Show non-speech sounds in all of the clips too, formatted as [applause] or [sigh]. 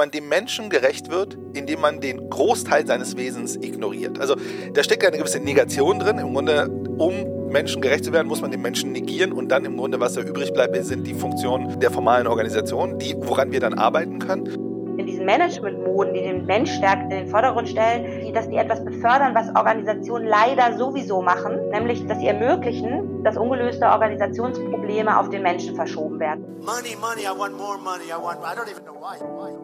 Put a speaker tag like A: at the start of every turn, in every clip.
A: man dem Menschen gerecht wird, indem man den Großteil seines Wesens ignoriert. Also da steckt eine gewisse Negation drin. Im Grunde, um Menschen gerecht zu werden, muss man den Menschen negieren und dann im Grunde, was da übrig bleibt, sind die Funktionen der formalen Organisation, die, woran wir dann arbeiten können
B: in diesen Management-Moden, die den Mensch stärkt in den Vordergrund stellen, die, dass die etwas befördern, was Organisationen leider sowieso machen, nämlich dass sie ermöglichen, dass ungelöste Organisationsprobleme auf den Menschen verschoben werden. Money, money, I want more money, I want, I don't even know why, why,
C: why, why.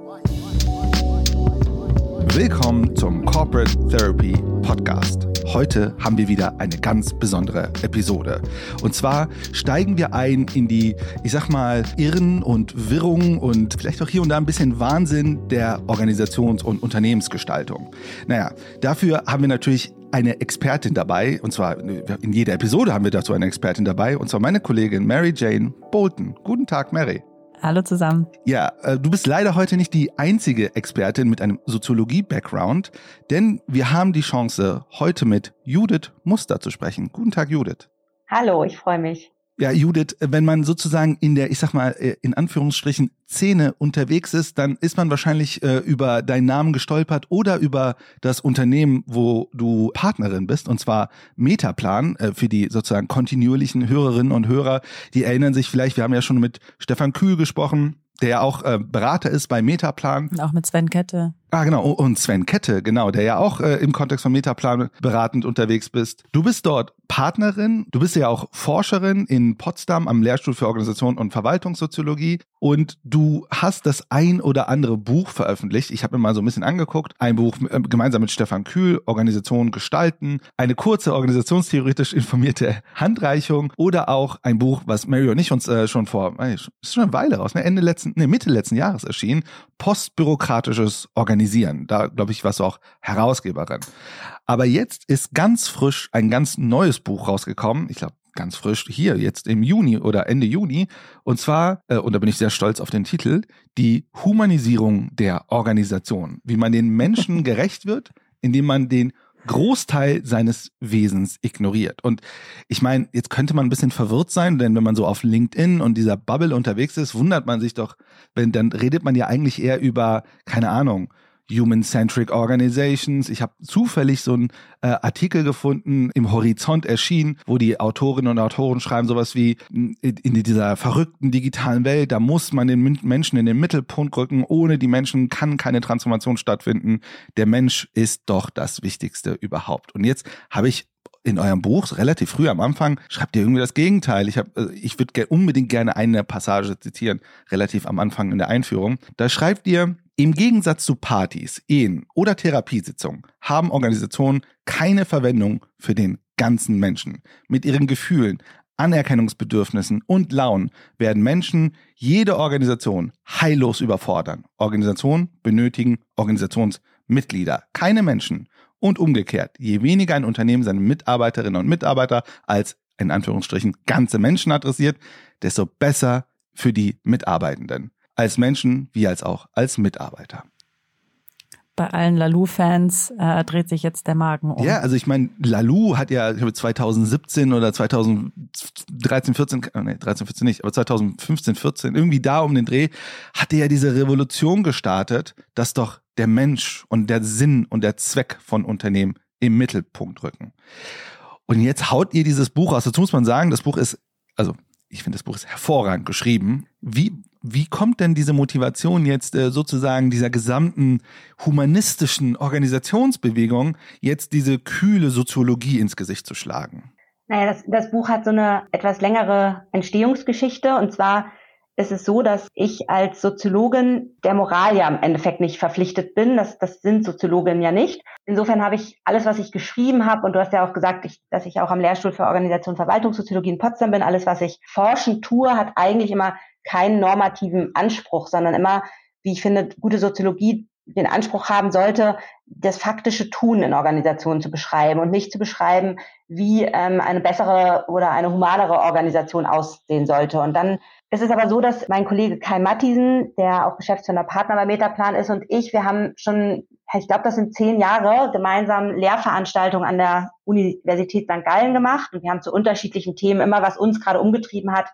C: Willkommen zum Corporate Therapy Podcast. Heute haben wir wieder eine ganz besondere Episode. Und zwar steigen wir ein in die, ich sag mal, Irren und Wirrungen und vielleicht auch hier und da ein bisschen Wahnsinn der Organisations- und Unternehmensgestaltung. Naja, dafür haben wir natürlich eine Expertin dabei, und zwar in jeder Episode haben wir dazu eine Expertin dabei, und zwar meine Kollegin Mary Jane Bolton. Guten Tag, Mary.
D: Hallo zusammen.
C: Ja, äh, du bist leider heute nicht die einzige Expertin mit einem Soziologie-Background, denn wir haben die Chance, heute mit Judith Muster zu sprechen. Guten Tag, Judith.
B: Hallo, ich freue mich.
C: Ja, Judith, wenn man sozusagen in der, ich sag mal, äh, in Anführungsstrichen Szene unterwegs ist, dann ist man wahrscheinlich äh, über deinen Namen gestolpert oder über das Unternehmen, wo du Partnerin bist, und zwar Metaplan äh, für die sozusagen kontinuierlichen Hörerinnen und Hörer. Die erinnern sich vielleicht, wir haben ja schon mit Stefan Kühl gesprochen, der ja auch äh, Berater ist bei Metaplan.
D: Und auch mit Sven Kette.
C: Ah, genau. Und Sven Kette, genau, der ja auch äh, im Kontext von Metaplan beratend unterwegs bist. Du bist dort Partnerin, du bist ja auch Forscherin in Potsdam am Lehrstuhl für Organisation und Verwaltungssoziologie und du hast das ein oder andere Buch veröffentlicht. Ich habe mir mal so ein bisschen angeguckt. Ein Buch äh, gemeinsam mit Stefan Kühl, Organisation gestalten, eine kurze organisationstheoretisch informierte Handreichung oder auch ein Buch, was Mary und ich uns äh, schon vor, ist schon eine Weile raus, ne? Ende letzten, nee, Mitte letzten Jahres erschienen, postbürokratisches Organisieren organisieren. Da, glaube ich, warst du auch Herausgeberin. Aber jetzt ist ganz frisch ein ganz neues Buch rausgekommen. Ich glaube, ganz frisch hier, jetzt im Juni oder Ende Juni. Und zwar, äh, und da bin ich sehr stolz auf den Titel, die Humanisierung der Organisation. Wie man den Menschen [laughs] gerecht wird, indem man den Großteil seines Wesens ignoriert. Und ich meine, jetzt könnte man ein bisschen verwirrt sein, denn wenn man so auf LinkedIn und dieser Bubble unterwegs ist, wundert man sich doch, wenn dann redet man ja eigentlich eher über, keine Ahnung, Human-Centric Organizations. Ich habe zufällig so einen äh, Artikel gefunden, im Horizont erschienen, wo die Autorinnen und Autoren schreiben sowas wie, in, in dieser verrückten digitalen Welt, da muss man den Menschen in den Mittelpunkt rücken. Ohne die Menschen kann keine Transformation stattfinden. Der Mensch ist doch das Wichtigste überhaupt. Und jetzt habe ich in eurem Buch relativ früh am Anfang schreibt ihr irgendwie das Gegenteil. Ich habe, äh, ich würde unbedingt gerne eine Passage zitieren, relativ am Anfang in der Einführung. Da schreibt ihr, im Gegensatz zu Partys, Ehen oder Therapiesitzungen haben Organisationen keine Verwendung für den ganzen Menschen. Mit ihren Gefühlen, Anerkennungsbedürfnissen und Launen werden Menschen jede Organisation heillos überfordern. Organisationen benötigen Organisationsmitglieder, keine Menschen. Und umgekehrt, je weniger ein Unternehmen seine Mitarbeiterinnen und Mitarbeiter als in Anführungsstrichen ganze Menschen adressiert, desto besser für die Mitarbeitenden als Menschen wie als auch als Mitarbeiter.
D: Bei allen Lalou-Fans äh, dreht sich jetzt der Magen um.
C: Ja, also ich meine, Lalou hat ja ich glaube 2017 oder 2013, 14, äh, nee, 13, 14 nicht, aber 2015, 14, irgendwie da um den Dreh, hat er ja diese Revolution gestartet, dass doch der Mensch und der Sinn und der Zweck von Unternehmen im Mittelpunkt rücken. Und jetzt haut ihr dieses Buch aus. Dazu muss man sagen, das Buch ist, also ich finde, das Buch ist hervorragend geschrieben. Wie, wie kommt denn diese Motivation jetzt äh, sozusagen dieser gesamten humanistischen Organisationsbewegung, jetzt diese kühle Soziologie ins Gesicht zu schlagen?
B: Naja, das, das Buch hat so eine etwas längere Entstehungsgeschichte. Und zwar ist es so, dass ich als Soziologin der Moral ja im Endeffekt nicht verpflichtet bin. Das, das sind Soziologinnen ja nicht. Insofern habe ich alles, was ich geschrieben habe, und du hast ja auch gesagt, ich, dass ich auch am Lehrstuhl für Organisation und Verwaltungssoziologie in Potsdam bin, alles, was ich forschen tue, hat eigentlich immer keinen normativen Anspruch, sondern immer, wie ich finde, gute Soziologie den Anspruch haben sollte, das faktische Tun in Organisationen zu beschreiben und nicht zu beschreiben, wie ähm, eine bessere oder eine humanere Organisation aussehen sollte. Und dann ist es aber so, dass mein Kollege Kai Mattisen, der auch geschäftsführender Partner bei Metaplan ist, und ich, wir haben schon, ich glaube, das sind zehn Jahre, gemeinsam Lehrveranstaltungen an der Universität St. Gallen gemacht. Und wir haben zu unterschiedlichen Themen immer, was uns gerade umgetrieben hat,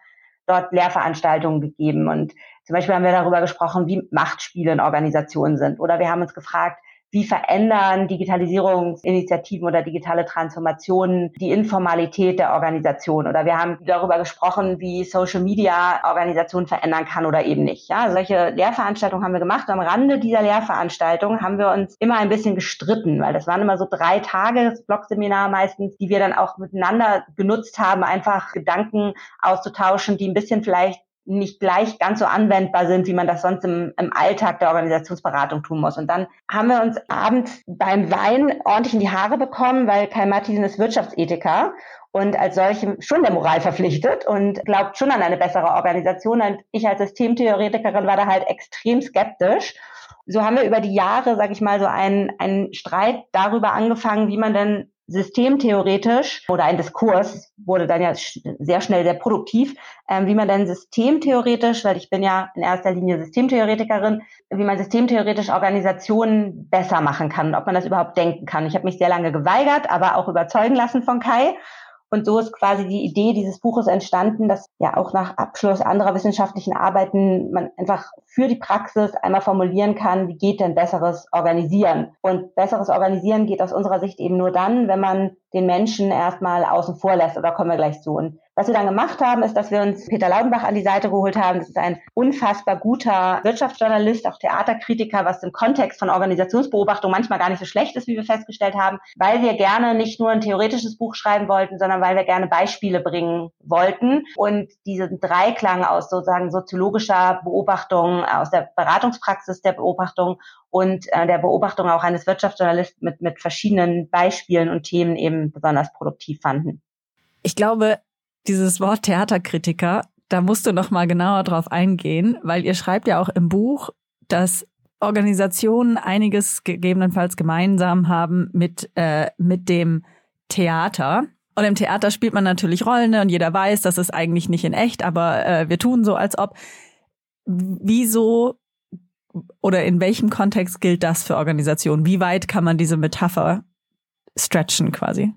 B: dort Lehrveranstaltungen gegeben. Und Zum Beispiel haben wir darüber gesprochen, wie Machtspiele in Organisationen sind. Oder wir haben uns gefragt, wie verändern Digitalisierungsinitiativen oder digitale Transformationen die Informalität der Organisation? Oder wir haben darüber gesprochen, wie Social Media Organisationen verändern kann oder eben nicht. Ja, solche Lehrveranstaltungen haben wir gemacht. Am Rande dieser Lehrveranstaltung haben wir uns immer ein bisschen gestritten, weil das waren immer so drei Tage, Blogseminar meistens, die wir dann auch miteinander genutzt haben, einfach Gedanken auszutauschen, die ein bisschen vielleicht nicht gleich ganz so anwendbar sind, wie man das sonst im, im Alltag der Organisationsberatung tun muss. Und dann haben wir uns abends beim Wein ordentlich in die Haare bekommen, weil Kai Martin ist Wirtschaftsethiker und als solche schon der Moral verpflichtet und glaubt schon an eine bessere Organisation. Und ich als Systemtheoretikerin war da halt extrem skeptisch. So haben wir über die Jahre, sag ich mal, so einen, einen Streit darüber angefangen, wie man denn systemtheoretisch oder ein Diskurs wurde dann ja sehr schnell sehr produktiv, ähm, wie man dann systemtheoretisch, weil ich bin ja in erster Linie Systemtheoretikerin, wie man systemtheoretisch Organisationen besser machen kann, ob man das überhaupt denken kann. Ich habe mich sehr lange geweigert, aber auch überzeugen lassen von Kai und so ist quasi die Idee dieses Buches entstanden, dass ja auch nach Abschluss anderer wissenschaftlichen Arbeiten man einfach für die Praxis einmal formulieren kann, wie geht denn besseres Organisieren? Und besseres Organisieren geht aus unserer Sicht eben nur dann, wenn man den Menschen erstmal außen vor lässt. Oder kommen wir gleich zu. Und was wir dann gemacht haben, ist, dass wir uns Peter Laudenbach an die Seite geholt haben. Das ist ein unfassbar guter Wirtschaftsjournalist, auch Theaterkritiker, was im Kontext von Organisationsbeobachtung manchmal gar nicht so schlecht ist, wie wir festgestellt haben, weil wir gerne nicht nur ein theoretisches Buch schreiben wollten, sondern weil wir gerne Beispiele bringen wollten und diesen Dreiklang aus sozusagen soziologischer Beobachtung, aus der Beratungspraxis der Beobachtung und äh, der Beobachtung auch eines Wirtschaftsjournalisten mit, mit verschiedenen Beispielen und Themen eben besonders produktiv fanden.
D: Ich glaube, dieses Wort Theaterkritiker, da musst du noch mal genauer drauf eingehen, weil ihr schreibt ja auch im Buch, dass Organisationen einiges gegebenenfalls gemeinsam haben mit, äh, mit dem Theater. Und im Theater spielt man natürlich Rollen ne? und jeder weiß, das ist eigentlich nicht in echt, aber äh, wir tun so, als ob. Wieso oder in welchem Kontext gilt das für Organisationen? Wie weit kann man diese Metapher stretchen quasi?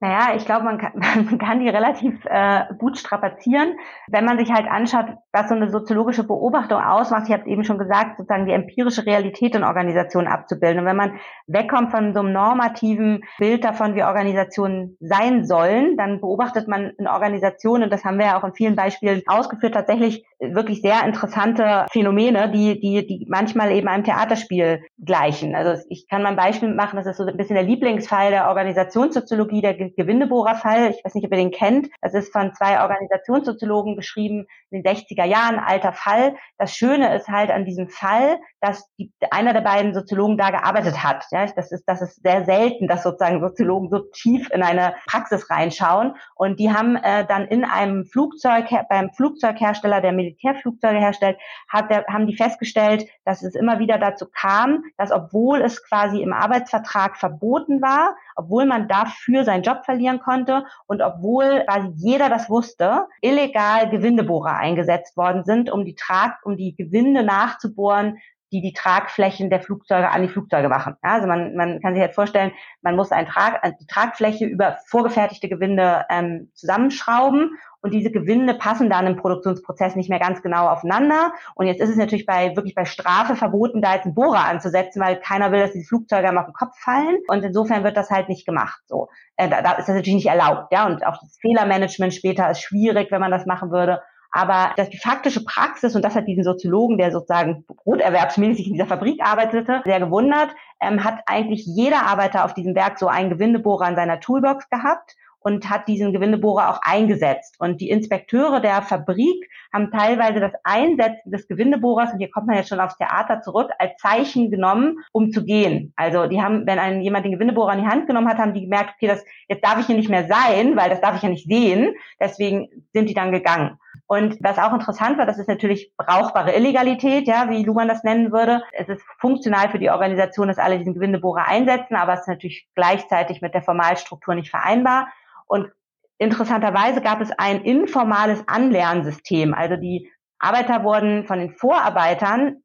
B: Naja, ich glaube, man kann, [laughs] man kann die relativ äh, gut strapazieren, wenn man sich halt anschaut, was so eine soziologische Beobachtung ausmacht. Ich habe es eben schon gesagt, sozusagen die empirische Realität in Organisationen abzubilden. Und wenn man wegkommt von so einem normativen Bild davon, wie Organisationen sein sollen, dann beobachtet man in Organisationen, und das haben wir ja auch in vielen Beispielen ausgeführt, tatsächlich wirklich sehr interessante Phänomene, die, die, die manchmal eben einem Theaterspiel gleichen. Also ich kann mal ein Beispiel machen, das ist so ein bisschen der Lieblingsfall der Organisationssoziologie, der Gewindebohrer-Fall. Ich weiß nicht, ob ihr den kennt. Das ist von zwei Organisationssoziologen geschrieben in den 60er Jahren, alter Fall. Das Schöne ist halt an diesem Fall, dass die, einer der beiden Soziologen da gearbeitet hat. Ja, das ist, das ist sehr selten, dass sozusagen Soziologen so tief in eine Praxis reinschauen. Und die haben äh, dann in einem Flugzeug, beim Flugzeughersteller, der Militärflugzeuge herstellt, hat der, haben die festgestellt, dass es immer wieder dazu kam, dass obwohl es quasi im Arbeitsvertrag verboten war, obwohl man dafür seinen Job verlieren konnte und obwohl quasi jeder das wusste, illegal Gewindebohrer eingesetzt worden sind, um die Trag, um die Gewinde nachzubohren, die die Tragflächen der Flugzeuge an die Flugzeuge machen. Ja, also man, man kann sich halt vorstellen, man muss ein Trag, die Tragfläche über vorgefertigte Gewinde ähm, zusammenschrauben und diese Gewinde passen dann im Produktionsprozess nicht mehr ganz genau aufeinander. Und jetzt ist es natürlich bei wirklich bei Strafe verboten, da jetzt einen Bohrer anzusetzen, weil keiner will, dass die Flugzeuge am auf den Kopf fallen. Und insofern wird das halt nicht gemacht. So, äh, da, da ist das natürlich nicht erlaubt. Ja, und auch das Fehlermanagement später ist schwierig, wenn man das machen würde. Aber dass die faktische Praxis, und das hat diesen Soziologen, der sozusagen broterwerbsmäßig in dieser Fabrik arbeitete, sehr gewundert, ähm, hat eigentlich jeder Arbeiter auf diesem Werk so einen Gewindebohrer in seiner Toolbox gehabt und hat diesen Gewindebohrer auch eingesetzt. Und die Inspekteure der Fabrik haben teilweise das Einsetzen des Gewindebohrers, und hier kommt man jetzt schon aufs Theater zurück, als Zeichen genommen, um zu gehen. Also die haben, wenn ein, jemand den Gewindebohrer in die Hand genommen hat, haben die gemerkt, okay, das, jetzt darf ich hier nicht mehr sein, weil das darf ich ja nicht sehen. Deswegen sind die dann gegangen. Und was auch interessant war, das ist natürlich brauchbare Illegalität, ja, wie Luhmann das nennen würde. Es ist funktional für die Organisation, dass alle diesen Gewindebohrer einsetzen, aber es ist natürlich gleichzeitig mit der Formalstruktur nicht vereinbar. Und interessanterweise gab es ein informales Anlernsystem. Also die Arbeiter wurden von den Vorarbeitern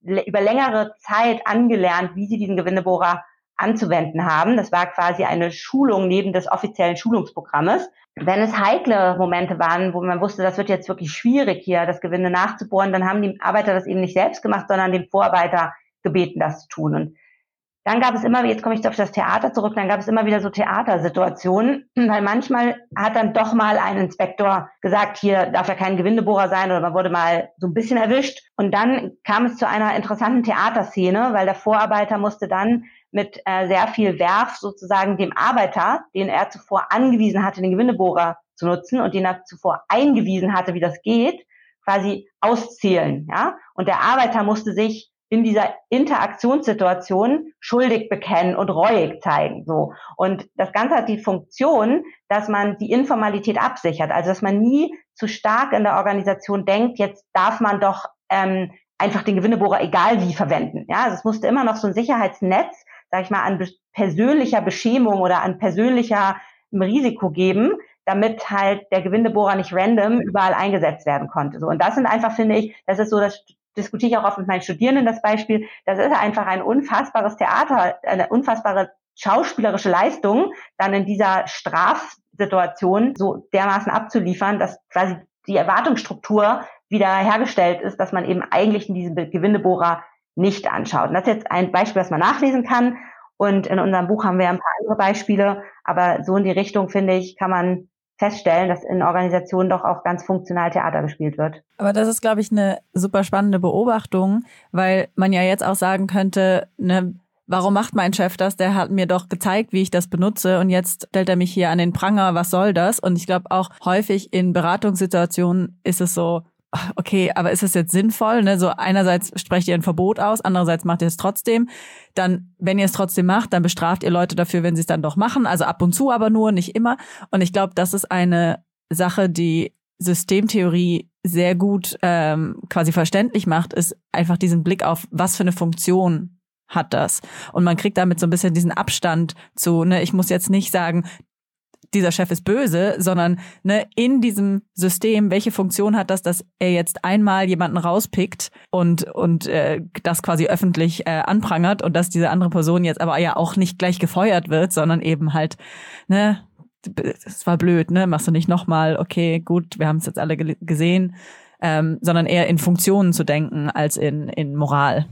B: über längere Zeit angelernt, wie sie diesen Gewindebohrer anzuwenden haben. Das war quasi eine Schulung neben des offiziellen Schulungsprogrammes. Wenn es heikle Momente waren, wo man wusste, das wird jetzt wirklich schwierig hier, das Gewinde nachzubohren, dann haben die Arbeiter das eben nicht selbst gemacht, sondern den Vorarbeiter gebeten, das zu tun. Und dann gab es immer, jetzt komme ich auf das Theater zurück, dann gab es immer wieder so Theatersituationen, weil manchmal hat dann doch mal ein Inspektor gesagt, hier darf ja kein Gewindebohrer sein oder man wurde mal so ein bisschen erwischt. Und dann kam es zu einer interessanten Theaterszene, weil der Vorarbeiter musste dann mit äh, sehr viel Werf sozusagen dem Arbeiter, den er zuvor angewiesen hatte, den Gewindebohrer zu nutzen und den er zuvor eingewiesen hatte, wie das geht, quasi auszählen. Ja? Und der Arbeiter musste sich in dieser Interaktionssituation schuldig bekennen und reuig zeigen. So. Und das Ganze hat die Funktion, dass man die Informalität absichert. Also dass man nie zu stark in der Organisation denkt, jetzt darf man doch ähm, einfach den Gewindebohrer egal wie verwenden. Ja, also es musste immer noch so ein Sicherheitsnetz, sag ich mal, an persönlicher Beschämung oder an persönlicher Risiko geben, damit halt der Gewindebohrer nicht random überall eingesetzt werden konnte. So und das sind einfach finde ich, das ist so das diskutiere ich auch oft mit meinen Studierenden das Beispiel, das ist einfach ein unfassbares Theater, eine unfassbare schauspielerische Leistung, dann in dieser Strafsituation so dermaßen abzuliefern, dass quasi die Erwartungsstruktur wieder hergestellt ist, dass man eben eigentlich in diesem Gewindebohrer nicht anschaut. Und das ist jetzt ein Beispiel, das man nachlesen kann. Und in unserem Buch haben wir ein paar andere Beispiele, aber so in die Richtung, finde ich, kann man feststellen, dass in Organisationen doch auch ganz funktional Theater gespielt wird.
D: Aber das ist, glaube ich, eine super spannende Beobachtung, weil man ja jetzt auch sagen könnte, ne, warum macht mein Chef das? Der hat mir doch gezeigt, wie ich das benutze und jetzt stellt er mich hier an den Pranger, was soll das? Und ich glaube auch häufig in Beratungssituationen ist es so, okay, aber ist es jetzt sinnvoll? Ne? So einerseits sprecht ihr ein Verbot aus, andererseits macht ihr es trotzdem. Dann, wenn ihr es trotzdem macht, dann bestraft ihr Leute dafür, wenn sie es dann doch machen. Also ab und zu aber nur, nicht immer. Und ich glaube, das ist eine Sache, die Systemtheorie sehr gut ähm, quasi verständlich macht, ist einfach diesen Blick auf, was für eine Funktion hat das. Und man kriegt damit so ein bisschen diesen Abstand zu, ne, ich muss jetzt nicht sagen, dieser Chef ist böse, sondern ne, in diesem System, welche Funktion hat das, dass er jetzt einmal jemanden rauspickt und, und äh, das quasi öffentlich äh, anprangert und dass diese andere Person jetzt aber ja auch nicht gleich gefeuert wird, sondern eben halt, ne, es war blöd, ne, machst du nicht nochmal, okay, gut, wir haben es jetzt alle gesehen, ähm, sondern eher in Funktionen zu denken als in, in Moral.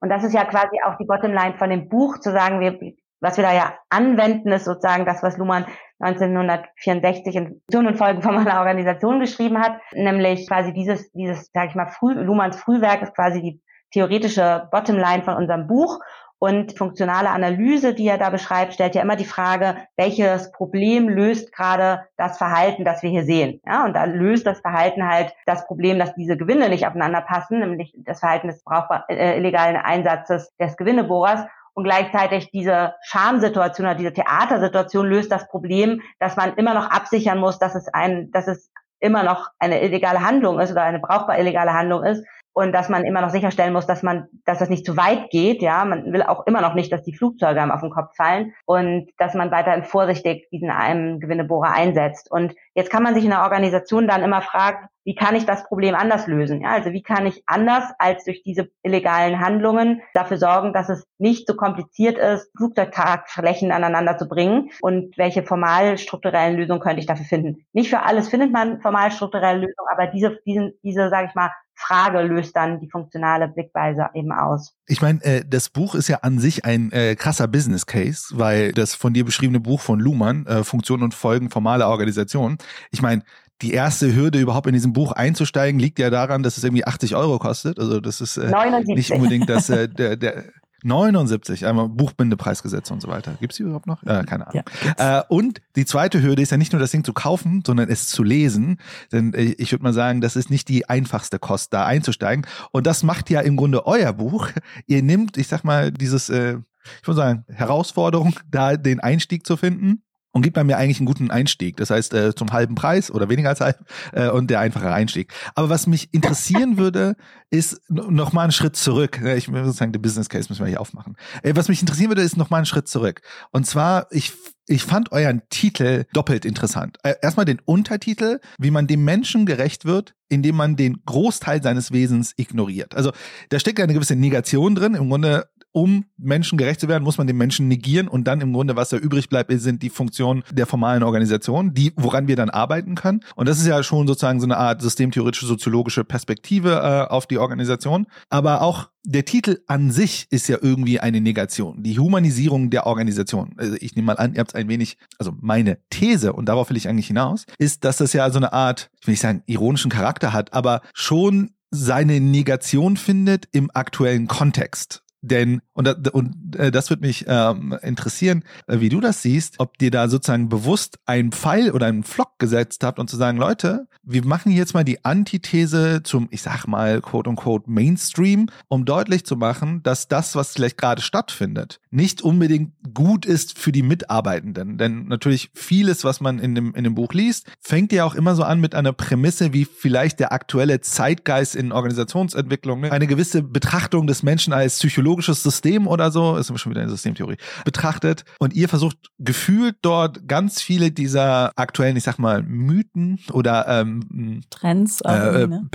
B: Und das ist ja quasi auch die Bottomline von dem Buch, zu sagen, wir, was wir da ja anwenden, ist sozusagen das, was Luhmann 1964 in Funktion und Folgen von meiner Organisation geschrieben hat, nämlich quasi dieses, dieses, sag ich mal, Früh, Luhmanns Frühwerk ist quasi die theoretische Bottomline von unserem Buch und funktionale Analyse, die er da beschreibt, stellt ja immer die Frage, welches Problem löst gerade das Verhalten, das wir hier sehen. Ja, und da löst das Verhalten halt das Problem, dass diese Gewinne nicht aufeinander passen, nämlich das Verhalten des brauchbar, äh, illegalen Einsatzes des Gewinneborers. Und gleichzeitig diese Schamsituation oder diese Theatersituation löst das Problem, dass man immer noch absichern muss, dass es ein, dass es immer noch eine illegale Handlung ist oder eine brauchbar illegale Handlung ist und dass man immer noch sicherstellen muss, dass man, dass das nicht zu weit geht. Ja, man will auch immer noch nicht, dass die Flugzeuge einem auf den Kopf fallen und dass man weiterhin vorsichtig diesen einem Gewinnebohrer einsetzt. Und jetzt kann man sich in der Organisation dann immer fragen, wie kann ich das Problem anders lösen? Ja, also wie kann ich anders als durch diese illegalen Handlungen dafür sorgen, dass es nicht so kompliziert ist, Flugzeugtragflächen aneinander zu bringen und welche formal strukturellen Lösungen könnte ich dafür finden? Nicht für alles findet man formal strukturelle Lösungen, aber diese, diesen, diese, sage ich mal, Frage löst dann die funktionale Blickweise eben aus.
C: Ich meine, äh, das Buch ist ja an sich ein äh, krasser Business Case, weil das von dir beschriebene Buch von Luhmann, äh, Funktion und Folgen formaler Organisation, ich meine, die erste Hürde überhaupt in diesem Buch einzusteigen liegt ja daran, dass es irgendwie 80 Euro kostet. Also das ist äh, nicht unbedingt das äh, der, der 79, einmal Buchbindepreisgesetz und so weiter. Gibt's die überhaupt noch? Äh, keine Ahnung. Ja, äh, und die zweite Hürde ist ja nicht nur das Ding zu kaufen, sondern es zu lesen. Denn äh, ich würde mal sagen, das ist nicht die einfachste Kost, da einzusteigen. Und das macht ja im Grunde euer Buch. Ihr nimmt, ich sag mal, dieses, äh, ich würde sagen, Herausforderung, da den Einstieg zu finden und gibt bei mir eigentlich einen guten Einstieg. Das heißt, äh, zum halben Preis oder weniger als halb äh, und der einfache Einstieg. Aber was mich interessieren [laughs] würde, ist noch mal einen Schritt zurück. Ich würde sagen, den Business Case müssen wir hier aufmachen. Äh, was mich interessieren würde, ist noch mal einen Schritt zurück. Und zwar, ich ich fand euren Titel doppelt interessant. Äh, erstmal den Untertitel, wie man dem Menschen gerecht wird, indem man den Großteil seines Wesens ignoriert. Also da steckt ja eine gewisse Negation drin. Im Grunde um Menschen gerecht zu werden, muss man den Menschen negieren und dann im Grunde, was da übrig bleibt, sind die Funktionen der formalen Organisation, die, woran wir dann arbeiten können. Und das ist ja schon sozusagen so eine Art systemtheoretische, soziologische Perspektive äh, auf die Organisation. Aber auch der Titel an sich ist ja irgendwie eine Negation. Die Humanisierung der Organisation. Also ich nehme mal an, ihr habt ein wenig, also meine These, und darauf will ich eigentlich hinaus, ist, dass das ja so eine Art, ich will nicht sagen, ironischen Charakter hat, aber schon seine Negation findet im aktuellen Kontext. Denn, und, und äh, das wird mich ähm, interessieren, äh, wie du das siehst, ob dir da sozusagen bewusst ein Pfeil oder einen Flock gesetzt habt und zu sagen, Leute, wir machen jetzt mal die Antithese zum, ich sag mal, quote unquote Mainstream, um deutlich zu machen, dass das, was vielleicht gerade stattfindet, nicht unbedingt gut ist für die Mitarbeitenden. Denn natürlich vieles, was man in dem, in dem Buch liest, fängt ja auch immer so an mit einer Prämisse, wie vielleicht der aktuelle Zeitgeist in Organisationsentwicklung, ne? eine gewisse Betrachtung des Menschen als psychologisches System oder so, ist schon wieder eine Systemtheorie, betrachtet. Und ihr versucht gefühlt dort ganz viele dieser aktuellen, ich sag mal, Mythen oder ähm,
D: Trends, äh, äh, ne?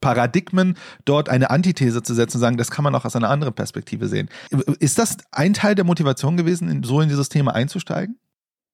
C: Paradigmen dort eine Antithese zu setzen und sagen, das kann man auch aus einer anderen Perspektive sehen. Ist das ein Teil der Motivation gewesen, so in dieses Thema einzusteigen?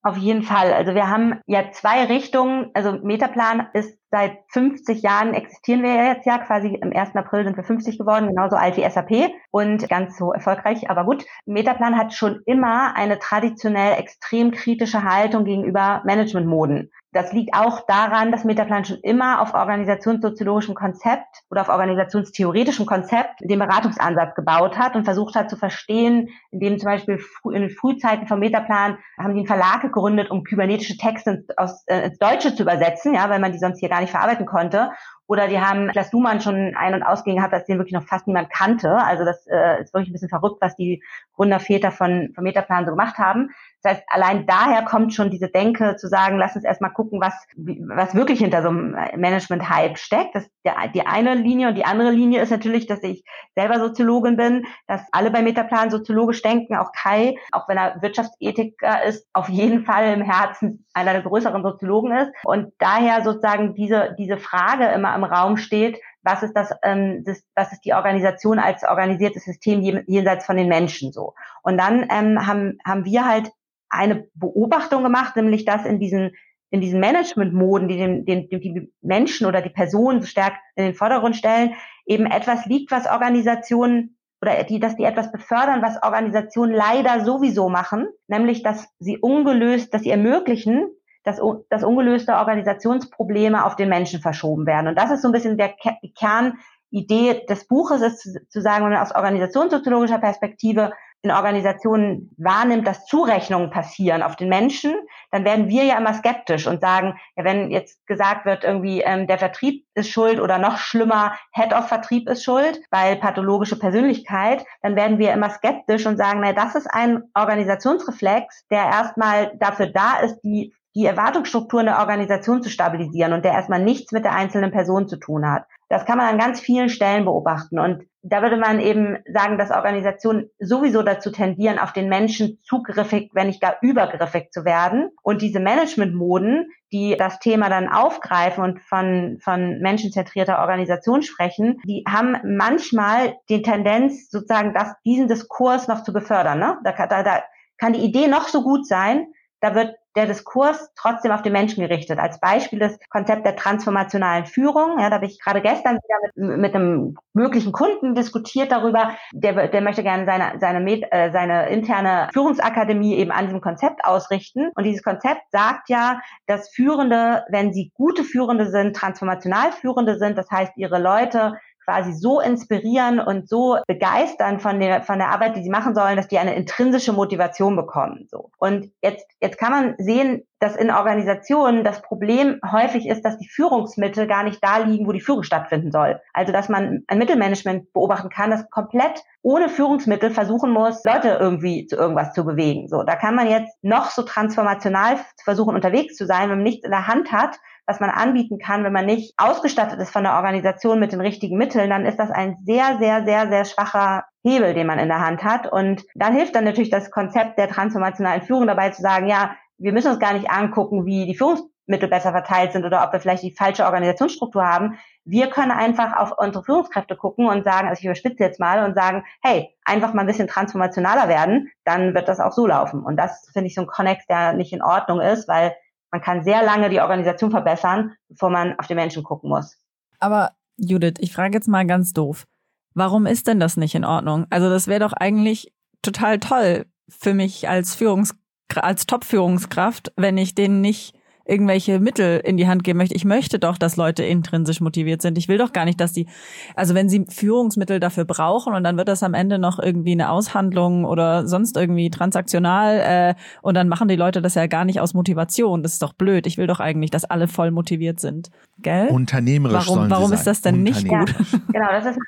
B: Auf jeden Fall. Also wir haben ja zwei Richtungen. Also Metaplan ist seit 50 Jahren existieren wir jetzt ja quasi im 1. April sind wir 50 geworden, genauso alt wie SAP und ganz so erfolgreich. Aber gut, Metaplan hat schon immer eine traditionell extrem kritische Haltung gegenüber Managementmoden. Das liegt auch daran, dass Metaplan schon immer auf organisationssoziologischem Konzept oder auf organisationstheoretischem Konzept den Beratungsansatz gebaut hat und versucht hat zu verstehen, indem zum Beispiel in den Frühzeiten vom Metaplan haben die einen Verlag gegründet, um kybernetische Texte ins, aus, äh, ins Deutsche zu übersetzen, ja, weil man die sonst hier gar nicht verarbeiten konnte. Oder die haben Klaas Luhmann schon ein- und ausgehen gehabt, dass den wirklich noch fast niemand kannte. Also das äh, ist wirklich ein bisschen verrückt, was die Gründerväter von, von Metaplan so gemacht haben. Das heißt, allein daher kommt schon diese Denke zu sagen, lass uns erstmal gucken, was, was wirklich hinter so einem Management-Hype steckt. Das ist die eine Linie und die andere Linie ist natürlich, dass ich selber Soziologin bin, dass alle bei Metaplan soziologisch denken, auch Kai, auch wenn er Wirtschaftsethiker ist, auf jeden Fall im Herzen einer der größeren Soziologen ist. Und daher sozusagen diese, diese Frage immer im Raum steht, was ist das, ähm, das, was ist die Organisation als organisiertes System jenseits von den Menschen so. Und dann ähm, haben, haben wir halt eine Beobachtung gemacht, nämlich dass in diesen in diesen Management-Moden, die den, den, die Menschen oder die Personen so stark in den Vordergrund stellen, eben etwas liegt, was Organisationen oder die, dass die etwas befördern, was Organisationen leider sowieso machen, nämlich dass sie ungelöst, dass sie ermöglichen, dass, dass ungelöste Organisationsprobleme auf den Menschen verschoben werden. Und das ist so ein bisschen der Kernidee des Buches, ist zu, sagen, wenn man aus organisationssoziologischer Perspektive in Organisationen wahrnimmt, dass Zurechnungen passieren auf den Menschen, dann werden wir ja immer skeptisch und sagen, ja, wenn jetzt gesagt wird, irgendwie ähm, der Vertrieb ist schuld oder noch schlimmer, Head of Vertrieb ist schuld, weil pathologische Persönlichkeit, dann werden wir immer skeptisch und sagen, na, das ist ein Organisationsreflex, der erstmal dafür da ist, die die Erwartungsstrukturen der Organisation zu stabilisieren und der erstmal nichts mit der einzelnen Person zu tun hat. Das kann man an ganz vielen Stellen beobachten. Und da würde man eben sagen, dass Organisationen sowieso dazu tendieren, auf den Menschen zugriffig, wenn nicht gar übergriffig zu werden. Und diese Managementmoden, die das Thema dann aufgreifen und von, von menschenzentrierter Organisation sprechen, die haben manchmal die Tendenz, sozusagen, das, diesen Diskurs noch zu befördern. Ne? Da, da, da kann die Idee noch so gut sein, da wird der Diskurs trotzdem auf den Menschen gerichtet. Als Beispiel das Konzept der transformationalen Führung. Ja, da habe ich gerade gestern wieder mit, mit einem möglichen Kunden diskutiert darüber. Der, der möchte gerne seine, seine, äh, seine interne Führungsakademie eben an diesem Konzept ausrichten. Und dieses Konzept sagt ja, dass Führende, wenn sie gute Führende sind, transformational Führende sind, das heißt, ihre Leute quasi so inspirieren und so begeistern von der, von der Arbeit, die sie machen sollen, dass die eine intrinsische Motivation bekommen, so. Und jetzt, jetzt kann man sehen, dass in Organisationen das Problem häufig ist, dass die Führungsmittel gar nicht da liegen, wo die Führung stattfinden soll. Also, dass man ein Mittelmanagement beobachten kann, das komplett ohne Führungsmittel versuchen muss, Leute irgendwie zu irgendwas zu bewegen. So, da kann man jetzt noch so transformational versuchen, unterwegs zu sein, wenn man nichts in der Hand hat, was man anbieten kann, wenn man nicht ausgestattet ist von der Organisation mit den richtigen Mitteln, dann ist das ein sehr, sehr, sehr, sehr schwacher Hebel, den man in der Hand hat. Und dann hilft dann natürlich das Konzept der transformationalen Führung dabei zu sagen, ja, wir müssen uns gar nicht angucken, wie die Führungs Mittel besser verteilt sind oder ob wir vielleicht die falsche Organisationsstruktur haben. Wir können einfach auf unsere Führungskräfte gucken und sagen, also ich überspitze jetzt mal und sagen, hey, einfach mal ein bisschen transformationaler werden, dann wird das auch so laufen. Und das finde ich so ein Connex, der nicht in Ordnung ist, weil man kann sehr lange die Organisation verbessern, bevor man auf die Menschen gucken muss.
D: Aber Judith, ich frage jetzt mal ganz doof. Warum ist denn das nicht in Ordnung? Also das wäre doch eigentlich total toll für mich als Führungs als Top-Führungskraft, wenn ich denen nicht irgendwelche Mittel in die Hand geben möchte. Ich möchte doch, dass Leute intrinsisch motiviert sind. Ich will doch gar nicht, dass die, also wenn sie Führungsmittel dafür brauchen und dann wird das am Ende noch irgendwie eine Aushandlung oder sonst irgendwie transaktional äh, und dann machen die Leute das ja gar nicht aus Motivation. Das ist doch blöd. Ich will doch eigentlich, dass alle voll motiviert sind. Gell?
C: Unternehmerisch
D: Warum, warum ist das denn nicht gut?
B: Ja, genau, das ist,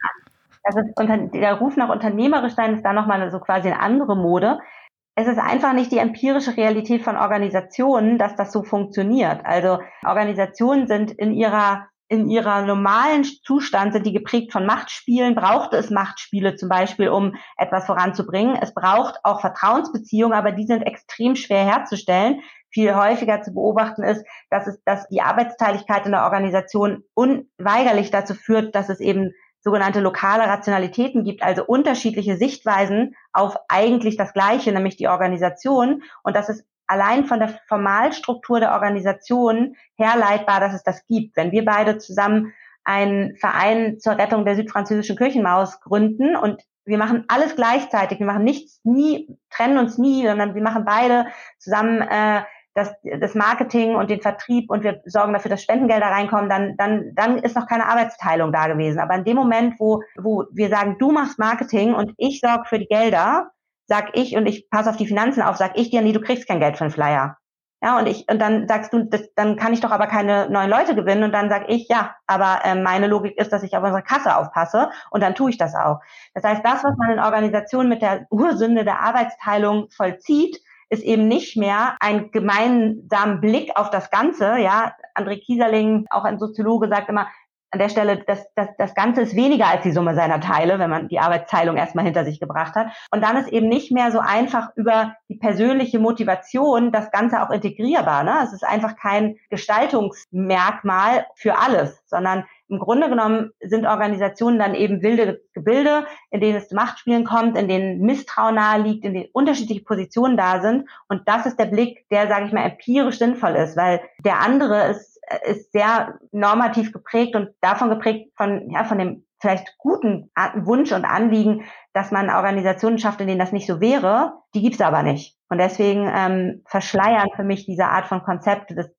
B: das ist unter, der Ruf nach unternehmerisch sein ist da nochmal so quasi eine andere Mode es ist einfach nicht die empirische Realität von Organisationen, dass das so funktioniert. Also Organisationen sind in ihrer in ihrer normalen Zustand sind die geprägt von Machtspielen. Braucht es Machtspiele zum Beispiel, um etwas voranzubringen? Es braucht auch Vertrauensbeziehungen, aber die sind extrem schwer herzustellen. Viel häufiger zu beobachten ist, dass es, dass die Arbeitsteiligkeit in der Organisation unweigerlich dazu führt, dass es eben sogenannte lokale Rationalitäten gibt, also unterschiedliche Sichtweisen auf eigentlich das Gleiche, nämlich die Organisation. Und das ist allein von der Formalstruktur der Organisation herleitbar, dass es das gibt. Wenn wir beide zusammen einen Verein zur Rettung der südfranzösischen Kirchenmaus gründen und wir machen alles gleichzeitig, wir machen nichts nie, trennen uns nie, sondern wir machen beide zusammen äh, das, das Marketing und den Vertrieb und wir sorgen dafür, dass Spendengelder reinkommen, dann, dann, dann ist noch keine Arbeitsteilung da gewesen. Aber in dem Moment, wo, wo wir sagen, du machst Marketing und ich sorge für die Gelder, sag ich und ich passe auf die Finanzen auf, sag ich dir, nee, du kriegst kein Geld für einen Flyer. Ja, und ich, und dann sagst du, das, dann kann ich doch aber keine neuen Leute gewinnen. Und dann sag ich, ja, aber äh, meine Logik ist, dass ich auf unsere Kasse aufpasse und dann tue ich das auch. Das heißt, das, was man in Organisationen mit der Ursünde der Arbeitsteilung vollzieht, ist eben nicht mehr ein gemeinsamen Blick auf das Ganze. Ja, André Kieserling, auch ein Soziologe, sagt immer, an der Stelle, das, das, das Ganze ist weniger als die Summe seiner Teile, wenn man die Arbeitsteilung erstmal hinter sich gebracht hat. Und dann ist eben nicht mehr so einfach über die persönliche Motivation das Ganze auch integrierbar. Ne? Es ist einfach kein Gestaltungsmerkmal für alles, sondern im Grunde genommen sind Organisationen dann eben wilde Gebilde, in denen es zu Machtspielen kommt, in denen Misstrauen nahe liegt, in denen unterschiedliche Positionen da sind. Und das ist der Blick, der, sage ich mal, empirisch sinnvoll ist, weil der andere ist, ist sehr normativ geprägt und davon geprägt von, ja, von dem vielleicht guten Wunsch und Anliegen, dass man Organisationen schafft, in denen das nicht so wäre, die gibt's aber nicht. Und deswegen ähm, verschleiern für mich diese Art von Konzepte das,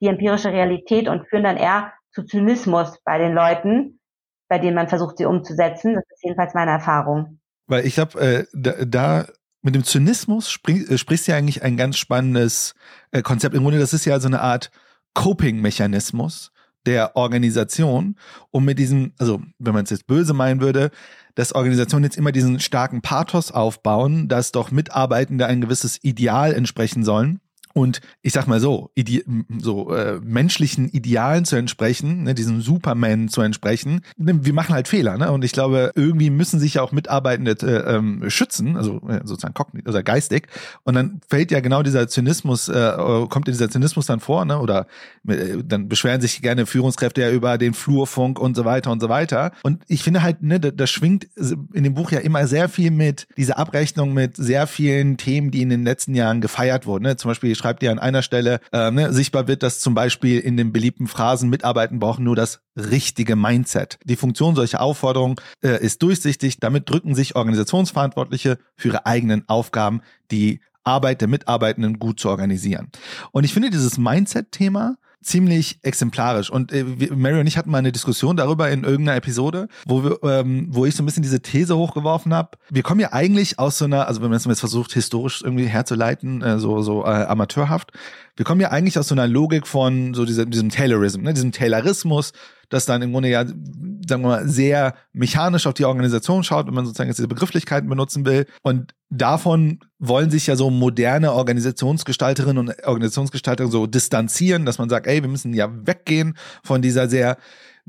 B: die empirische Realität und führen dann eher zu Zynismus bei den Leuten, bei denen man versucht, sie umzusetzen. Das ist jedenfalls meine Erfahrung.
C: Weil ich glaube, äh, da, da mit dem Zynismus sprich, äh, sprichst du ja eigentlich ein ganz spannendes äh, Konzept. Im Grunde, das ist ja so eine Art Coping-Mechanismus der Organisation, um mit diesem, also wenn man es jetzt böse meinen würde, dass Organisationen jetzt immer diesen starken Pathos aufbauen, dass doch Mitarbeitende ein gewisses Ideal entsprechen sollen und ich sag mal so, ide so äh, menschlichen Idealen zu entsprechen, ne, diesem Superman zu entsprechen, ne, wir machen halt Fehler, ne? Und ich glaube, irgendwie müssen sich ja auch Mitarbeitende äh, ähm, schützen, also äh, sozusagen kognitiv oder geistig. Und dann fällt ja genau dieser Zynismus, äh, kommt ja dieser Zynismus dann vor, ne? Oder äh, dann beschweren sich gerne Führungskräfte ja über den Flurfunk und so weiter und so weiter. Und ich finde halt, ne, da, da schwingt in dem Buch ja immer sehr viel mit dieser Abrechnung mit sehr vielen Themen, die in den letzten Jahren gefeiert wurden. Ne? Zum Beispiel schreibt ihr an einer Stelle, äh, ne, sichtbar wird, dass zum Beispiel in den beliebten Phrasen Mitarbeiten brauchen nur das richtige Mindset. Die Funktion solcher Aufforderungen äh, ist durchsichtig. Damit drücken sich Organisationsverantwortliche für ihre eigenen Aufgaben, die Arbeit der Mitarbeitenden gut zu organisieren. Und ich finde dieses Mindset-Thema ziemlich exemplarisch. Und äh, Mary und ich hatten mal eine Diskussion darüber in irgendeiner Episode, wo wir, ähm, wo ich so ein bisschen diese These hochgeworfen habe. Wir kommen ja eigentlich aus so einer, also wenn man es jetzt versucht, historisch irgendwie herzuleiten, äh, so, so äh, amateurhaft, wir kommen ja eigentlich aus so einer Logik von so diesem, diesem Taylorism, ne, diesem Taylorismus, das dann im Grunde ja, sagen wir mal, sehr mechanisch auf die Organisation schaut, wenn man sozusagen jetzt diese Begrifflichkeiten benutzen will. Und davon wollen sich ja so moderne Organisationsgestalterinnen und Organisationsgestalter so distanzieren, dass man sagt, ey, wir müssen ja weggehen von dieser sehr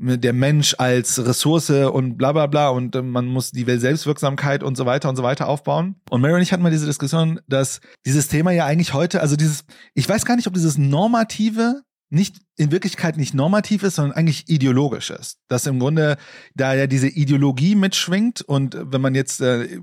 C: der Mensch als Ressource und bla bla bla und äh, man muss die Selbstwirksamkeit und so weiter und so weiter aufbauen. Und Mary und ich hatten mal diese Diskussion, dass dieses Thema ja eigentlich heute, also dieses, ich weiß gar nicht, ob dieses normative nicht in Wirklichkeit nicht normativ ist, sondern eigentlich ideologisch ist. Dass im Grunde da ja diese Ideologie mitschwingt und wenn man jetzt äh,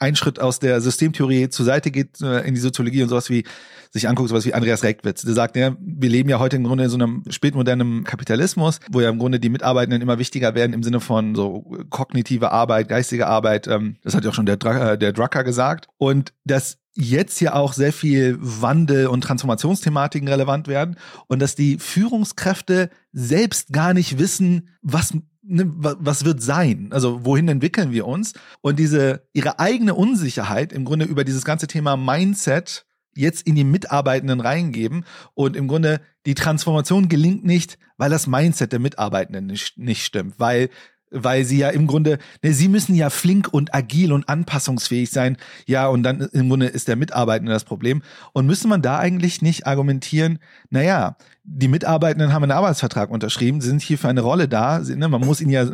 C: einen Schritt aus der Systemtheorie zur Seite geht äh, in die Soziologie und sowas wie sich anguckt, sowas wie Andreas Reckwitz, der sagt, ja, wir leben ja heute im Grunde in so einem spätmodernen Kapitalismus, wo ja im Grunde die Mitarbeitenden immer wichtiger werden im Sinne von so kognitive Arbeit, geistige Arbeit. Ähm, das hat ja auch schon der, Dr äh, der Drucker gesagt. Und das jetzt ja auch sehr viel Wandel und Transformationsthematiken relevant werden und dass die Führungskräfte selbst gar nicht wissen, was ne, was wird sein? Also wohin entwickeln wir uns? Und diese ihre eigene Unsicherheit im Grunde über dieses ganze Thema Mindset jetzt in die Mitarbeitenden reingeben und im Grunde die Transformation gelingt nicht, weil das Mindset der Mitarbeitenden nicht, nicht stimmt, weil weil sie ja im Grunde, ne, sie müssen ja flink und agil und anpassungsfähig sein. Ja, und dann im Grunde ist der Mitarbeitende das Problem. Und müsste man da eigentlich nicht argumentieren, naja, die Mitarbeitenden haben einen Arbeitsvertrag unterschrieben, sie sind hier für eine Rolle da. Sie, ne, man muss ihnen ja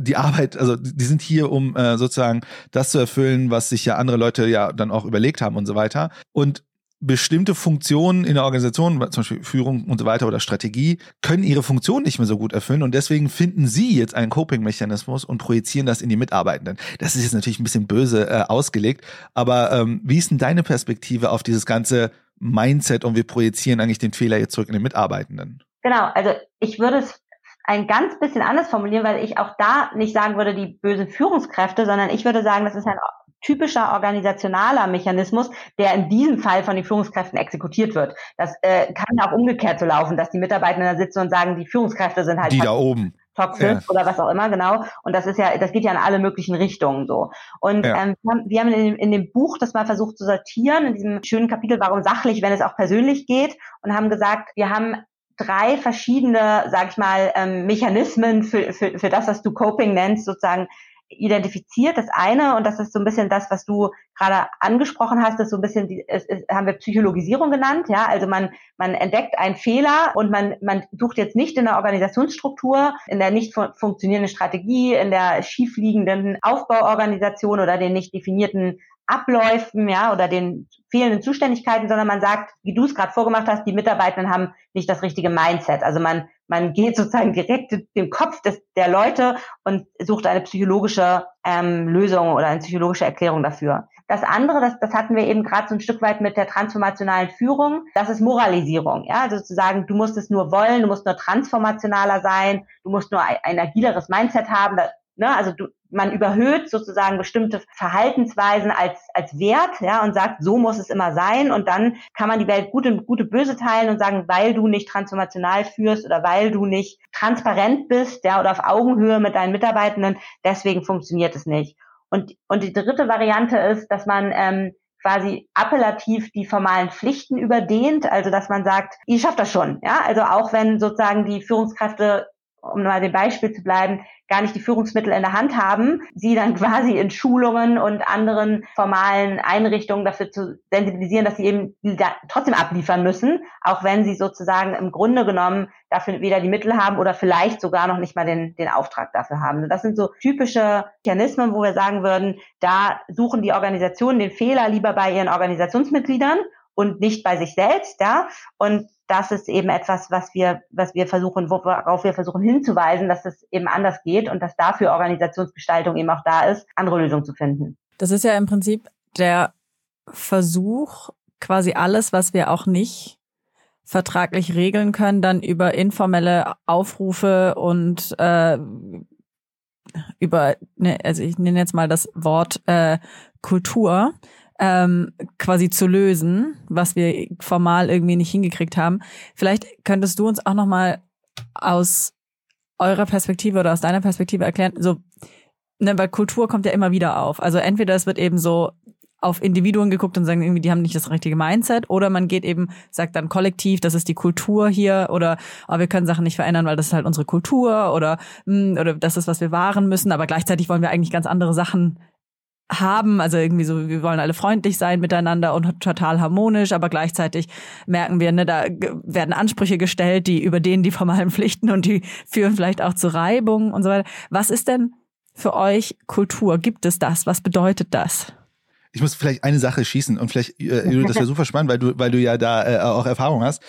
C: die Arbeit, also die sind hier, um äh, sozusagen das zu erfüllen, was sich ja andere Leute ja dann auch überlegt haben und so weiter. Und bestimmte Funktionen in der Organisation, zum Beispiel Führung und so weiter oder Strategie, können ihre Funktion nicht mehr so gut erfüllen und deswegen finden sie jetzt einen Coping-Mechanismus und projizieren das in die Mitarbeitenden. Das ist jetzt natürlich ein bisschen böse äh, ausgelegt, aber ähm, wie ist denn deine Perspektive auf dieses ganze Mindset und wir projizieren eigentlich den Fehler jetzt zurück in den Mitarbeitenden?
B: Genau, also ich würde es ein ganz bisschen anders formulieren, weil ich auch da nicht sagen würde, die bösen Führungskräfte, sondern ich würde sagen, das ist ein typischer organisationaler Mechanismus, der in diesem Fall von den Führungskräften exekutiert wird. Das äh, kann auch umgekehrt so laufen, dass die Mitarbeiter da sitzen und sagen, die Führungskräfte sind halt
C: die da oben
B: toxisch ja. oder was auch immer, genau. Und das ist ja, das geht ja in alle möglichen Richtungen so. Und ja. ähm, wir haben, wir haben in, dem, in dem Buch das mal versucht zu sortieren, in diesem schönen Kapitel, warum sachlich, wenn es auch persönlich geht, und haben gesagt, wir haben drei verschiedene, sag ich mal, ähm, Mechanismen für, für, für das, was du Coping nennst, sozusagen identifiziert. Das eine, und das ist so ein bisschen das, was du gerade angesprochen hast, ist so ein bisschen, es, es, haben wir Psychologisierung genannt. Ja, also man, man entdeckt einen Fehler und man, man sucht jetzt nicht in der Organisationsstruktur, in der nicht funktionierenden Strategie, in der schiefliegenden Aufbauorganisation oder den nicht definierten Abläufen, ja, oder den fehlenden Zuständigkeiten, sondern man sagt, wie du es gerade vorgemacht hast, die Mitarbeitenden haben nicht das richtige Mindset. Also man, man geht sozusagen direkt den Kopf des, der Leute und sucht eine psychologische ähm, Lösung oder eine psychologische Erklärung dafür. Das andere, das, das hatten wir eben gerade so ein Stück weit mit der transformationalen Führung, das ist Moralisierung. Ja, also sozusagen, du musst es nur wollen, du musst nur transformationaler sein, du musst nur ein, ein agileres Mindset haben. Ne? Also du, man überhöht sozusagen bestimmte Verhaltensweisen als, als Wert, ja, und sagt, so muss es immer sein. Und dann kann man die Welt gut und gute böse teilen und sagen, weil du nicht transformational führst oder weil du nicht transparent bist, ja, oder auf Augenhöhe mit deinen Mitarbeitenden, deswegen funktioniert es nicht. Und, und die dritte Variante ist, dass man ähm, quasi appellativ die formalen Pflichten überdehnt, also dass man sagt, ihr schafft das schon, ja, also auch wenn sozusagen die Führungskräfte um mal dem Beispiel zu bleiben, gar nicht die Führungsmittel in der Hand haben, sie dann quasi in Schulungen und anderen formalen Einrichtungen dafür zu sensibilisieren, dass sie eben trotzdem abliefern müssen, auch wenn sie sozusagen im Grunde genommen dafür weder die Mittel haben oder vielleicht sogar noch nicht mal den, den Auftrag dafür haben. Das sind so typische Mechanismen, wo wir sagen würden, da suchen die Organisationen den Fehler lieber bei ihren Organisationsmitgliedern und nicht bei sich selbst, ja. Und das ist eben etwas, was wir, was wir versuchen, worauf wir versuchen hinzuweisen, dass es eben anders geht und dass dafür Organisationsgestaltung eben auch da ist, andere Lösungen zu finden.
D: Das ist ja im Prinzip der Versuch, quasi alles, was wir auch nicht vertraglich regeln können, dann über informelle Aufrufe und äh, über, ne, also ich nenne jetzt mal das Wort äh, Kultur, ähm, quasi zu lösen, was wir formal irgendwie nicht hingekriegt haben. Vielleicht könntest du uns auch noch mal aus eurer Perspektive oder aus deiner Perspektive erklären, so, ne, weil Kultur kommt ja immer wieder auf. Also entweder es wird eben so auf Individuen geguckt und sagen irgendwie, die haben nicht das richtige Mindset, oder man geht eben, sagt dann kollektiv, das ist die Kultur hier, oder oh, wir können Sachen nicht verändern, weil das ist halt unsere Kultur, oder mh, hm, oder das ist, was wir wahren müssen, aber gleichzeitig wollen wir eigentlich ganz andere Sachen haben, also irgendwie so, wir wollen alle freundlich sein miteinander und total harmonisch, aber gleichzeitig merken wir, ne, da werden Ansprüche gestellt, die über denen die formalen Pflichten und die führen vielleicht auch zu Reibung und so weiter. Was ist denn für euch Kultur? Gibt es das? Was bedeutet das?
C: Ich muss vielleicht eine Sache schießen und vielleicht, äh, das wäre super spannend, weil du, weil du ja da äh, auch Erfahrung hast.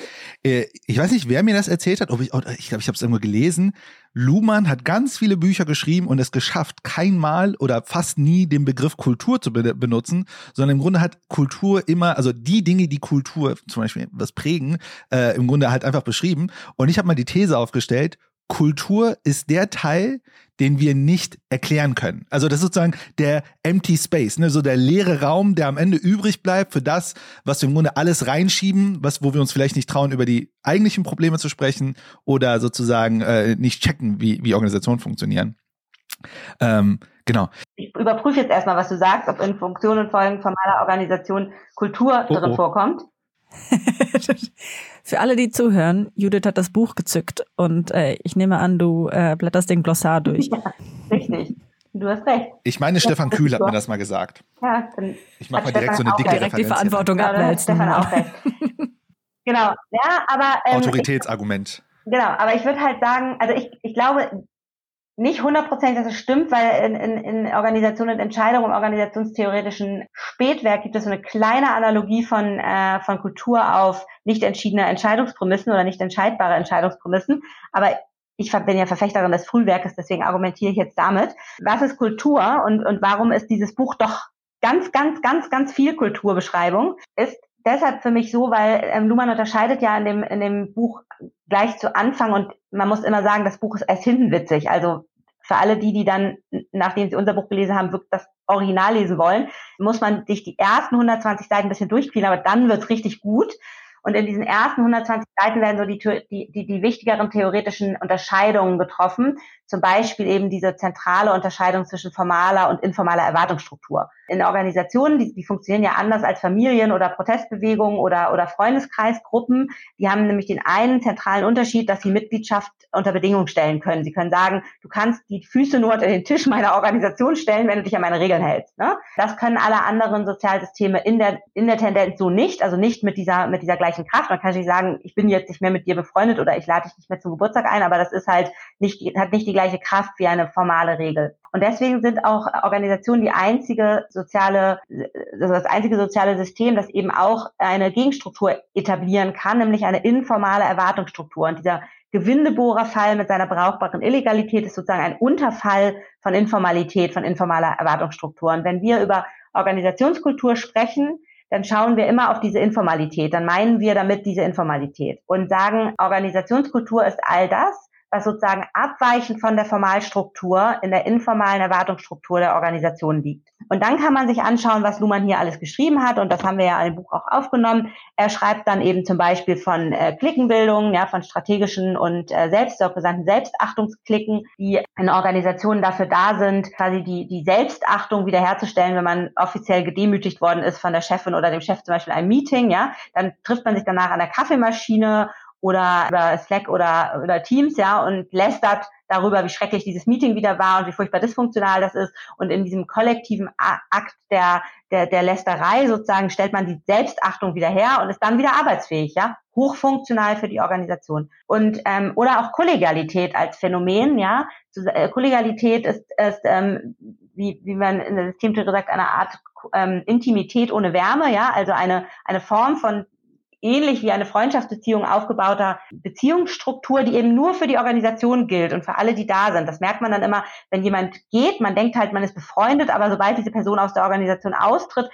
C: Äh, ich weiß nicht, wer mir das erzählt hat, ob ich, ich glaube, ich habe es irgendwo gelesen. Luhmann hat ganz viele Bücher geschrieben und es geschafft, keinmal oder fast nie den Begriff Kultur zu be benutzen, sondern im Grunde hat Kultur immer, also die Dinge, die Kultur zum Beispiel was prägen, äh, im Grunde halt einfach beschrieben. Und ich habe mal die These aufgestellt, Kultur ist der Teil, den wir nicht erklären können. Also das ist sozusagen der empty space, ne? so der leere Raum, der am Ende übrig bleibt für das, was wir im Grunde alles reinschieben, was, wo wir uns vielleicht nicht trauen, über die eigentlichen Probleme zu sprechen oder sozusagen äh, nicht checken, wie, wie Organisationen funktionieren. Ähm, genau.
B: Ich überprüfe jetzt erstmal, was du sagst, ob in Funktionen und Folgen formaler Organisation Kultur oh, drin oh. vorkommt. [laughs]
D: Für alle, die zuhören, Judith hat das Buch gezückt und äh, ich nehme an, du äh, blätterst den Glossar durch. Ja,
B: richtig. Du hast recht.
C: Ich meine, Stefan Kühl hat mir das mal gesagt. Ja, dann ich mache mal direkt so eine dicke
D: direkt die Verantwortung ja, abwälzen. Stefan auch [laughs] recht.
B: genau, ja, aber
C: ähm, Autoritätsargument.
B: Ich, genau, aber ich würde halt sagen, also ich, ich glaube, nicht hundertprozentig, dass es stimmt, weil in, in, in Organisationen und Entscheidungen im organisationstheoretischen Spätwerk gibt es so eine kleine Analogie von, äh, von Kultur auf nicht entschiedene Entscheidungsprämissen oder nicht entscheidbare Entscheidungsprämissen. Aber ich bin ja Verfechterin des Frühwerkes, deswegen argumentiere ich jetzt damit. Was ist Kultur und, und warum ist dieses Buch doch ganz, ganz, ganz, ganz viel Kulturbeschreibung? Ist deshalb für mich so, weil ähm, Luhmann unterscheidet ja in dem, in dem Buch gleich zu Anfang und man muss immer sagen, das Buch ist erst hinten witzig. Also für alle die, die dann, nachdem sie unser Buch gelesen haben, wirklich das Original lesen wollen, muss man sich die ersten 120 Seiten ein bisschen durchquälen, aber dann wird's richtig gut. Und in diesen ersten 120 Seiten werden so die, die, die, die wichtigeren theoretischen Unterscheidungen getroffen. Zum Beispiel eben diese zentrale Unterscheidung zwischen formaler und informaler Erwartungsstruktur. In Organisationen, die, die funktionieren ja anders als Familien oder Protestbewegungen oder, oder Freundeskreisgruppen. Die haben nämlich den einen zentralen Unterschied, dass sie Mitgliedschaft unter Bedingungen stellen können. Sie können sagen, du kannst die Füße nur unter den Tisch meiner Organisation stellen, wenn du dich an meine Regeln hältst. Ne? Das können alle anderen Sozialsysteme in der, in der Tendenz so nicht, also nicht mit dieser, mit dieser gleichen Kraft. Man kann nicht sagen, ich bin jetzt nicht mehr mit dir befreundet oder ich lade dich nicht mehr zum Geburtstag ein, aber das ist halt nicht, hat nicht die gleiche Kraft wie eine formale Regel. Und deswegen sind auch Organisationen die einzige soziale, also das einzige soziale System, das eben auch eine Gegenstruktur etablieren kann, nämlich eine informale Erwartungsstruktur. Und dieser Gewindebohrerfall mit seiner brauchbaren Illegalität ist sozusagen ein Unterfall von Informalität, von informaler Erwartungsstruktur. Und wenn wir über Organisationskultur sprechen, dann schauen wir immer auf diese Informalität. Dann meinen wir damit diese Informalität und sagen, Organisationskultur ist all das, was sozusagen abweichend von der Formalstruktur in der informalen Erwartungsstruktur der Organisation liegt. Und dann kann man sich anschauen, was Luhmann hier alles geschrieben hat. Und das haben wir ja dem Buch auch aufgenommen. Er schreibt dann eben zum Beispiel von äh, Klickenbildungen, ja, von strategischen und äh, selbst Selbstachtungsklicken, die in Organisationen dafür da sind, quasi die, die Selbstachtung wiederherzustellen, wenn man offiziell gedemütigt worden ist von der Chefin oder dem Chef zum Beispiel ein Meeting, ja, dann trifft man sich danach an der Kaffeemaschine oder über Slack oder, oder Teams, ja, und lästert darüber, wie schrecklich dieses Meeting wieder war und wie furchtbar dysfunktional das ist. Und in diesem kollektiven Akt der, der, der Lästerei sozusagen stellt man die Selbstachtung wieder her und ist dann wieder arbeitsfähig, ja, hochfunktional für die Organisation. Und ähm, oder auch Kollegialität als Phänomen, ja. Äh, Kollegialität ist, ist ähm, wie, wie man in der Systemtheorie sagt, eine Art ähm, Intimität ohne Wärme, ja, also eine, eine Form von ähnlich wie eine Freundschaftsbeziehung aufgebauter Beziehungsstruktur, die eben nur für die Organisation gilt und für alle, die da sind. Das merkt man dann immer, wenn jemand geht, man denkt halt, man ist befreundet, aber sobald diese Person aus der Organisation austritt,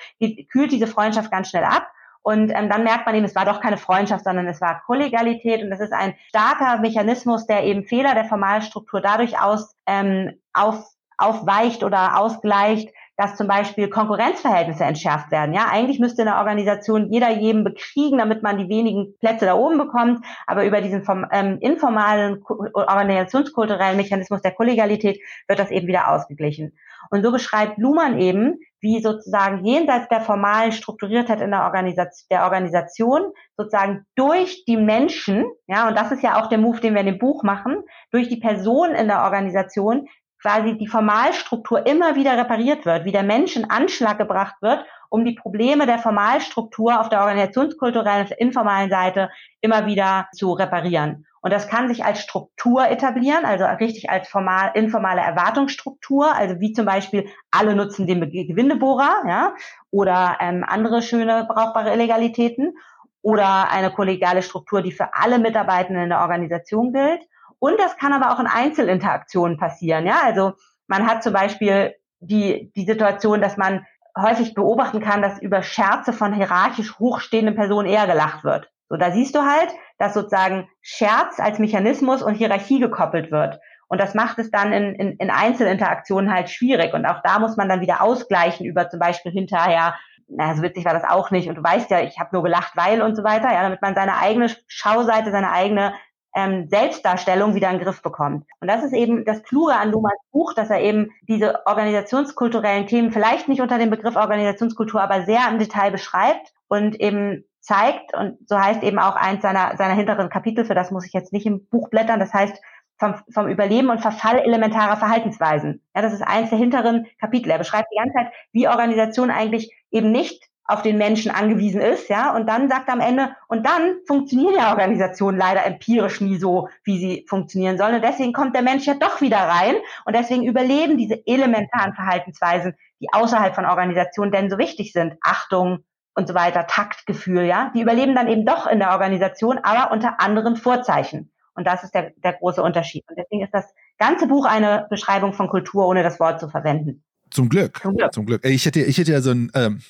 B: kühlt diese Freundschaft ganz schnell ab. Und ähm, dann merkt man eben, es war doch keine Freundschaft, sondern es war Kollegialität. Und das ist ein starker Mechanismus, der eben Fehler der Formalstruktur dadurch aus, ähm, auf, aufweicht oder ausgleicht, dass zum Beispiel Konkurrenzverhältnisse entschärft werden. Ja, eigentlich müsste in der Organisation jeder jedem bekriegen, damit man die wenigen Plätze da oben bekommt. Aber über diesen vom, ähm, informalen organisationskulturellen Mechanismus der Kollegialität wird das eben wieder ausgeglichen. Und so beschreibt Luhmann eben, wie sozusagen jenseits der formalen Strukturiertheit in der Organisation, der Organisation sozusagen durch die Menschen, ja, und das ist ja auch der Move, den wir in dem Buch machen, durch die Personen in der Organisation quasi die Formalstruktur immer wieder repariert wird, wie der Mensch in Anschlag gebracht wird, um die Probleme der Formalstruktur auf der organisationskulturellen, auf der informalen Seite immer wieder zu reparieren. Und das kann sich als Struktur etablieren, also richtig als formal, informale Erwartungsstruktur, also wie zum Beispiel alle nutzen den Gewindebohrer, ja, oder ähm, andere schöne brauchbare Illegalitäten oder eine kollegiale Struktur, die für alle Mitarbeitenden in der Organisation gilt. Und das kann aber auch in Einzelinteraktionen passieren. Ja, also man hat zum Beispiel die, die Situation, dass man häufig beobachten kann, dass über Scherze von hierarchisch hochstehenden Personen eher gelacht wird. So, da siehst du halt, dass sozusagen Scherz als Mechanismus und Hierarchie gekoppelt wird. Und das macht es dann in, in, in Einzelinteraktionen halt schwierig. Und auch da muss man dann wieder ausgleichen über zum Beispiel hinterher, na, so witzig war das auch nicht. Und du weißt ja, ich habe nur gelacht, weil und so weiter, ja, damit man seine eigene Schauseite, seine eigene ähm, Selbstdarstellung wieder in den Griff bekommt. Und das ist eben das Kluge an Luhmanns Buch, dass er eben diese organisationskulturellen Themen vielleicht nicht unter dem Begriff Organisationskultur, aber sehr im Detail beschreibt und eben zeigt, und so heißt eben auch eins seiner, seiner hinteren Kapitel, für das muss ich jetzt nicht im Buch blättern, das heißt vom, vom Überleben und Verfall elementarer Verhaltensweisen. Ja, das ist eins der hinteren Kapitel. Er beschreibt die ganze Zeit, wie Organisation eigentlich eben nicht auf den Menschen angewiesen ist, ja, und dann sagt am Ende, und dann funktionieren ja Organisationen leider empirisch nie so, wie sie funktionieren sollen. Und deswegen kommt der Mensch ja doch wieder rein und deswegen überleben diese elementaren Verhaltensweisen, die außerhalb von Organisationen denn so wichtig sind. Achtung und so weiter, Taktgefühl, ja, die überleben dann eben doch in der Organisation, aber unter anderen Vorzeichen. Und das ist der, der große Unterschied. Und deswegen ist das ganze Buch eine Beschreibung von Kultur, ohne das Wort zu verwenden.
C: Zum Glück. Zum Glück. Zum Glück. Ich hätte, ich hätte ja so ein, ähm,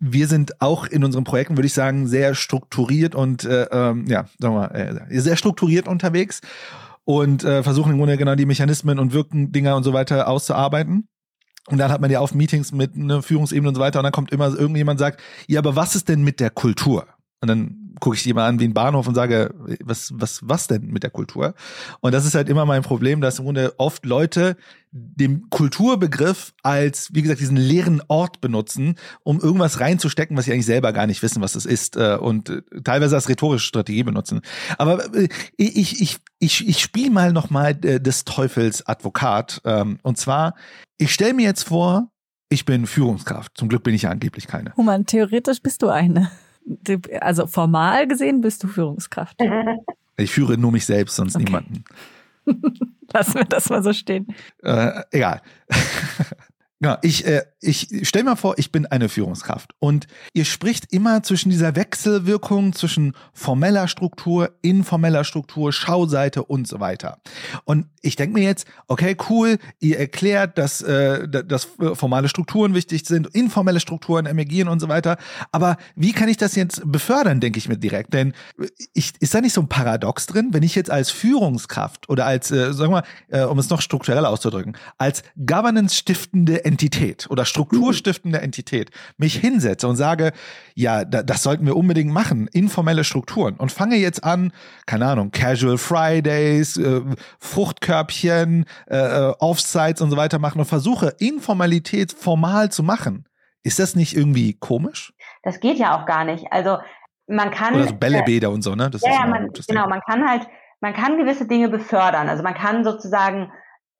C: wir sind auch in unseren Projekten, würde ich sagen, sehr strukturiert und äh, ähm, ja, sagen wir äh, sehr strukturiert unterwegs und äh, versuchen im Grunde genau die Mechanismen und Wirkendinger und so weiter auszuarbeiten. Und dann hat man ja auf Meetings mit einer Führungsebene und so weiter und dann kommt immer irgendjemand sagt, ja, aber was ist denn mit der Kultur? Und dann gucke ich die mal an wie ein Bahnhof und sage, was, was, was denn mit der Kultur? Und das ist halt immer mein Problem, dass im Grunde oft Leute den Kulturbegriff als, wie gesagt, diesen leeren Ort benutzen, um irgendwas reinzustecken, was sie eigentlich selber gar nicht wissen, was es ist, äh, und äh, teilweise als rhetorische Strategie benutzen. Aber äh, ich, ich, ich, ich spiele mal nochmal des Teufels Advokat. Ähm, und zwar, ich stelle mir jetzt vor, ich bin Führungskraft. Zum Glück bin ich ja angeblich keine.
D: Human, theoretisch bist du eine also formal gesehen bist du Führungskraft. [laughs]
C: Ich führe nur mich selbst, sonst okay. niemanden. [laughs]
D: Lassen wir das mal so stehen.
C: Äh, egal. [laughs] Ja, ich, äh, ich stell mal vor, ich bin eine Führungskraft und ihr spricht immer zwischen dieser Wechselwirkung zwischen formeller Struktur, informeller Struktur, Schauseite und so weiter. Und ich denke mir jetzt, okay, cool, ihr erklärt, dass, äh, dass formale Strukturen wichtig sind, informelle Strukturen emergieren und so weiter. Aber wie kann ich das jetzt befördern, denke ich mir direkt? Denn ich, ist da nicht so ein Paradox drin, wenn ich jetzt als Führungskraft oder als, äh, sagen wir mal, äh, um es noch strukturell auszudrücken, als Governance-stiftende Entität oder strukturstiftende Entität mich hinsetze und sage, ja, da, das sollten wir unbedingt machen, informelle Strukturen und fange jetzt an, keine Ahnung, Casual Fridays, äh, Fruchtkörbchen, äh, äh, Offsites und so weiter machen und versuche Informalität formal zu machen. Ist das nicht irgendwie komisch?
B: Das geht ja auch gar nicht. Also man kann
C: oder so Bällebäder äh, und so, ne?
B: Das ja, ja man, genau. Ding. Man kann halt, man kann gewisse Dinge befördern. Also man kann sozusagen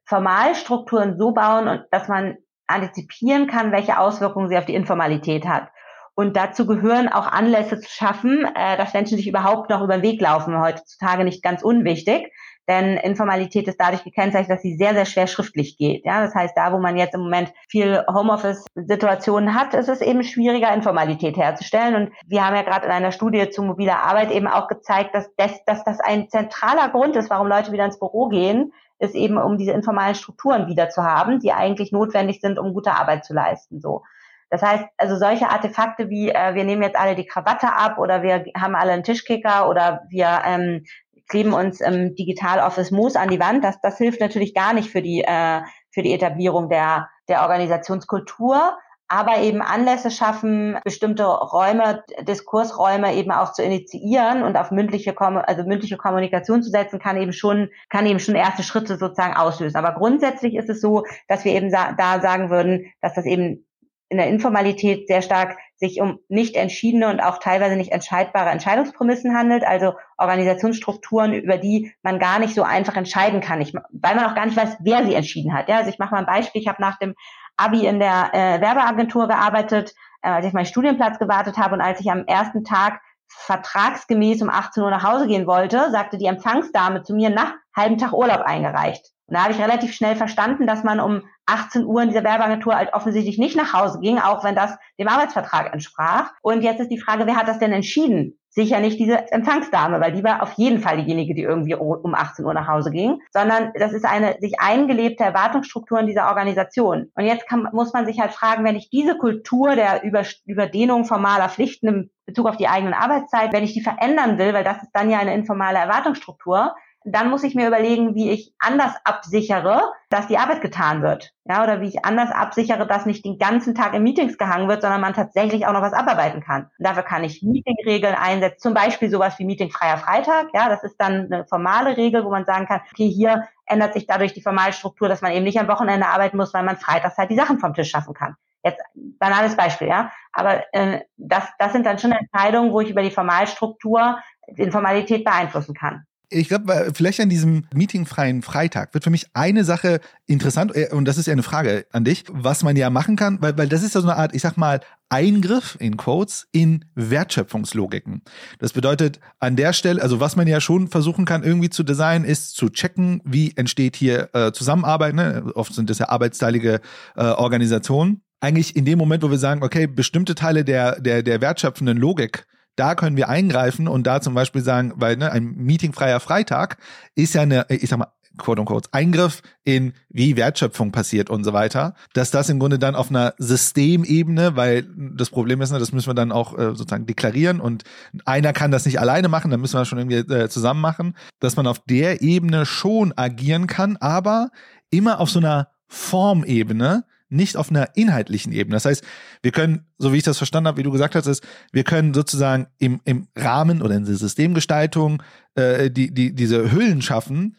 B: Formalstrukturen so bauen, dass man antizipieren kann, welche Auswirkungen sie auf die Informalität hat. Und dazu gehören auch Anlässe zu schaffen, äh, dass Menschen sich überhaupt noch über den Weg laufen, heutzutage nicht ganz unwichtig. Denn Informalität ist dadurch gekennzeichnet, dass sie sehr, sehr schwer schriftlich geht. Ja, das heißt, da, wo man jetzt im Moment viel Homeoffice-Situationen hat, ist es eben schwieriger, Informalität herzustellen. Und wir haben ja gerade in einer Studie zu mobiler Arbeit eben auch gezeigt, dass das, dass das ein zentraler Grund ist, warum Leute wieder ins Büro gehen, ist eben, um diese informalen Strukturen wieder zu haben, die eigentlich notwendig sind, um gute Arbeit zu leisten. So. Das heißt, also solche Artefakte wie äh, wir nehmen jetzt alle die Krawatte ab oder wir haben alle einen Tischkicker oder wir ähm, kleben uns im Digital Office Moos an die Wand, das, das hilft natürlich gar nicht für die, äh, für die Etablierung der, der Organisationskultur aber eben Anlässe schaffen, bestimmte Räume, Diskursräume eben auch zu initiieren und auf mündliche, also mündliche Kommunikation zu setzen, kann eben schon, kann eben schon erste Schritte sozusagen auslösen. Aber grundsätzlich ist es so, dass wir eben da sagen würden, dass das eben in der Informalität sehr stark sich um nicht entschiedene und auch teilweise nicht entscheidbare Entscheidungsprämissen handelt, also Organisationsstrukturen, über die man gar nicht so einfach entscheiden kann, ich, weil man auch gar nicht weiß, wer sie entschieden hat. Ja, also ich mache mal ein Beispiel. Ich habe nach dem Abi in der äh, Werbeagentur gearbeitet, äh, als ich meinen Studienplatz gewartet habe und als ich am ersten Tag vertragsgemäß um 18 Uhr nach Hause gehen wollte, sagte die Empfangsdame zu mir, nach halben Tag Urlaub eingereicht. Und da habe ich relativ schnell verstanden, dass man um 18 Uhr in dieser Werbeagentur halt offensichtlich nicht nach Hause ging, auch wenn das dem Arbeitsvertrag entsprach. Und jetzt ist die Frage, wer hat das denn entschieden? Sicher nicht diese Empfangsdame, weil die war auf jeden Fall diejenige, die irgendwie um 18 Uhr nach Hause ging, sondern das ist eine sich eingelebte Erwartungsstruktur in dieser Organisation. Und jetzt kann, muss man sich halt fragen, wenn ich diese Kultur der Über Überdehnung formaler Pflichten im Bezug auf die eigene Arbeitszeit, wenn ich die verändern will, weil das ist dann ja eine informale Erwartungsstruktur, dann muss ich mir überlegen, wie ich anders absichere, dass die Arbeit getan wird. Ja, oder wie ich anders absichere, dass nicht den ganzen Tag in Meetings gehangen wird, sondern man tatsächlich auch noch was abarbeiten kann. Und dafür kann ich Meetingregeln einsetzen, zum Beispiel sowas wie Meetingfreier Freitag. Ja, das ist dann eine formale Regel, wo man sagen kann, okay, hier ändert sich dadurch die Formalstruktur, dass man eben nicht am Wochenende arbeiten muss, weil man freitags halt die Sachen vom Tisch schaffen kann. Jetzt banales Beispiel, ja. Aber äh, das, das sind dann schon Entscheidungen, wo ich über die Formalstruktur die Informalität beeinflussen kann
C: ich glaube, vielleicht an diesem meetingfreien Freitag wird für mich eine Sache interessant, äh, und das ist ja eine Frage an dich, was man ja machen kann, weil, weil das ist ja so eine Art, ich sag mal, Eingriff in Quotes in Wertschöpfungslogiken. Das bedeutet an der Stelle, also was man ja schon versuchen kann irgendwie zu designen, ist zu checken, wie entsteht hier äh, Zusammenarbeit. Ne? Oft sind das ja arbeitsteilige äh, Organisationen. Eigentlich in dem Moment, wo wir sagen, okay, bestimmte Teile der, der, der wertschöpfenden Logik da können wir eingreifen und da zum Beispiel sagen, weil ne, ein meetingfreier Freitag ist ja eine, ich sag mal, quote unquote, Eingriff in wie Wertschöpfung passiert und so weiter, dass das im Grunde dann auf einer Systemebene, weil das Problem ist, ne, das müssen wir dann auch äh, sozusagen deklarieren und einer kann das nicht alleine machen, dann müssen wir das schon irgendwie äh, zusammen machen, dass man auf der Ebene schon agieren kann, aber immer auf so einer Formebene, nicht auf einer inhaltlichen Ebene. Das heißt, wir können, so wie ich das verstanden habe, wie du gesagt hast, ist, wir können sozusagen im, im Rahmen oder in der Systemgestaltung äh, die, die, diese Hüllen schaffen,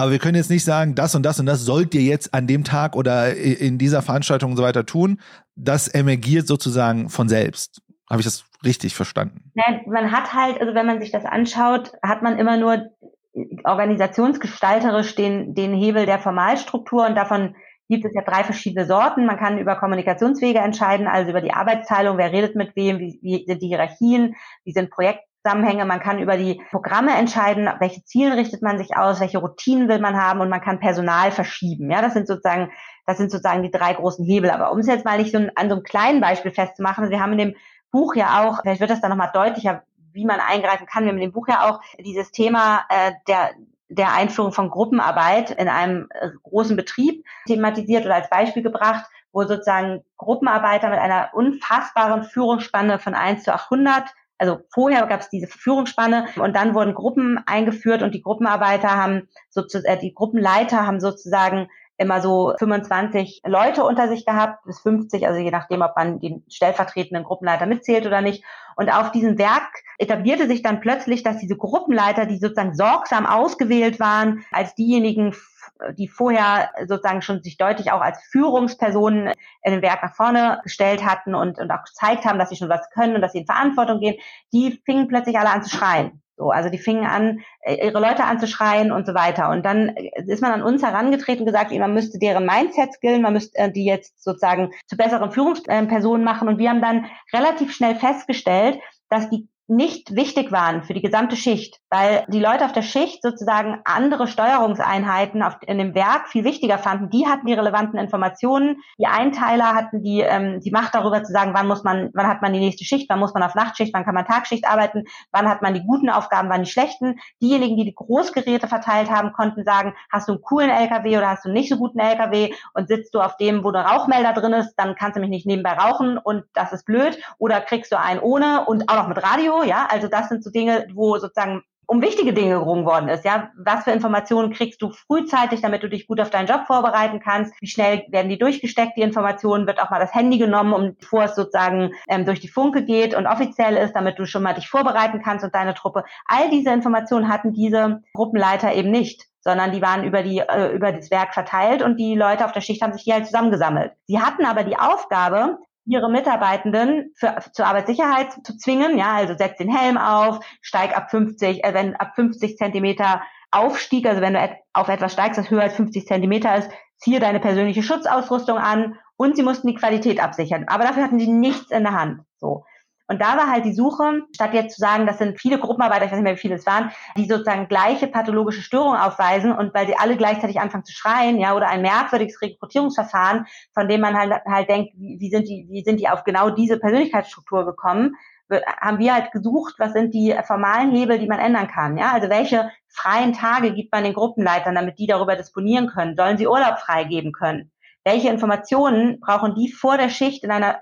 C: aber wir können jetzt nicht sagen, das und das und das sollt ihr jetzt an dem Tag oder in dieser Veranstaltung und so weiter tun. Das emergiert sozusagen von selbst. Habe ich das richtig verstanden?
B: Nein, man hat halt, also wenn man sich das anschaut, hat man immer nur organisationsgestalterisch den, den Hebel der Formalstruktur und davon gibt es ja drei verschiedene Sorten. Man kann über Kommunikationswege entscheiden, also über die Arbeitsteilung, wer redet mit wem, wie, wie sind die Hierarchien, wie sind Projektzusammenhänge. Man kann über die Programme entscheiden, welche Ziele richtet man sich aus, welche Routinen will man haben und man kann Personal verschieben. Ja, das sind sozusagen, das sind sozusagen die drei großen Hebel. Aber um es jetzt mal nicht so an so einem kleinen Beispiel festzumachen, wir haben in dem Buch ja auch, vielleicht wird das dann nochmal deutlicher, wie man eingreifen kann. Wir haben in dem Buch ja auch dieses Thema äh, der der Einführung von Gruppenarbeit in einem äh, großen Betrieb thematisiert oder als Beispiel gebracht, wo sozusagen Gruppenarbeiter mit einer unfassbaren Führungsspanne von 1 zu 800 also vorher gab es diese Führungsspanne und dann wurden Gruppen eingeführt und die Gruppenarbeiter haben sozusagen, äh, die Gruppenleiter haben sozusagen immer so 25 Leute unter sich gehabt, bis 50, also je nachdem, ob man den stellvertretenden Gruppenleiter mitzählt oder nicht. Und auf diesem Werk etablierte sich dann plötzlich, dass diese Gruppenleiter, die sozusagen sorgsam ausgewählt waren, als diejenigen, die vorher sozusagen schon sich deutlich auch als Führungspersonen in dem Werk nach vorne gestellt hatten und, und auch gezeigt haben, dass sie schon was können und dass sie in Verantwortung gehen, die fingen plötzlich alle an zu schreien. So, also die fingen an, äh, ihre Leute anzuschreien und so weiter. Und dann äh, ist man an uns herangetreten und gesagt, man müsste deren Mindset skillen, man müsste äh, die jetzt sozusagen zu besseren Führungspersonen machen. Und wir haben dann relativ schnell festgestellt, dass die nicht wichtig waren für die gesamte Schicht, weil die Leute auf der Schicht sozusagen andere Steuerungseinheiten auf, in dem Werk viel wichtiger fanden. Die hatten die relevanten Informationen. Die Einteiler hatten die, ähm, die Macht darüber zu sagen, wann muss man, wann hat man die nächste Schicht, wann muss man auf Nachtschicht, wann kann man Tagschicht arbeiten, wann hat man die guten Aufgaben, wann die schlechten. Diejenigen, die die Großgeräte verteilt haben, konnten sagen, hast du einen coolen LKW oder hast du einen nicht so guten LKW und sitzt du auf dem, wo der Rauchmelder drin ist, dann kannst du mich nicht nebenbei rauchen und das ist blöd. Oder kriegst du einen ohne und auch noch mit Radio ja. Also das sind so Dinge, wo sozusagen um wichtige Dinge gerungen worden ist, ja. Was für Informationen kriegst du frühzeitig, damit du dich gut auf deinen Job vorbereiten kannst? Wie schnell werden die durchgesteckt, die Informationen? Wird auch mal das Handy genommen, um, bevor es sozusagen ähm, durch die Funke geht und offiziell ist, damit du schon mal dich vorbereiten kannst und deine Truppe. All diese Informationen hatten diese Gruppenleiter eben nicht sondern die waren über die äh, über das Werk verteilt und die Leute auf der Schicht haben sich hier halt zusammengesammelt. Sie hatten aber die Aufgabe, ihre Mitarbeitenden für, zur Arbeitssicherheit zu zwingen. Ja, also setz den Helm auf, steig ab 50, äh, wenn ab 50 Zentimeter Aufstieg, also wenn du auf etwas steigst, das höher als 50 Zentimeter ist, ziehe deine persönliche Schutzausrüstung an und sie mussten die Qualität absichern. Aber dafür hatten sie nichts in der Hand. So. Und da war halt die Suche, statt jetzt zu sagen, das sind viele Gruppenarbeiter, ich weiß nicht mehr, wie viele es waren, die sozusagen gleiche pathologische Störungen aufweisen und weil sie alle gleichzeitig anfangen zu schreien, ja, oder ein merkwürdiges Rekrutierungsverfahren, von dem man halt, halt denkt, wie, sind die, wie sind die auf genau diese Persönlichkeitsstruktur gekommen, haben wir halt gesucht, was sind die formalen Hebel, die man ändern kann. Ja, also welche freien Tage gibt man den Gruppenleitern, damit die darüber disponieren können? Sollen sie Urlaub freigeben können? Welche Informationen brauchen die vor der Schicht in einer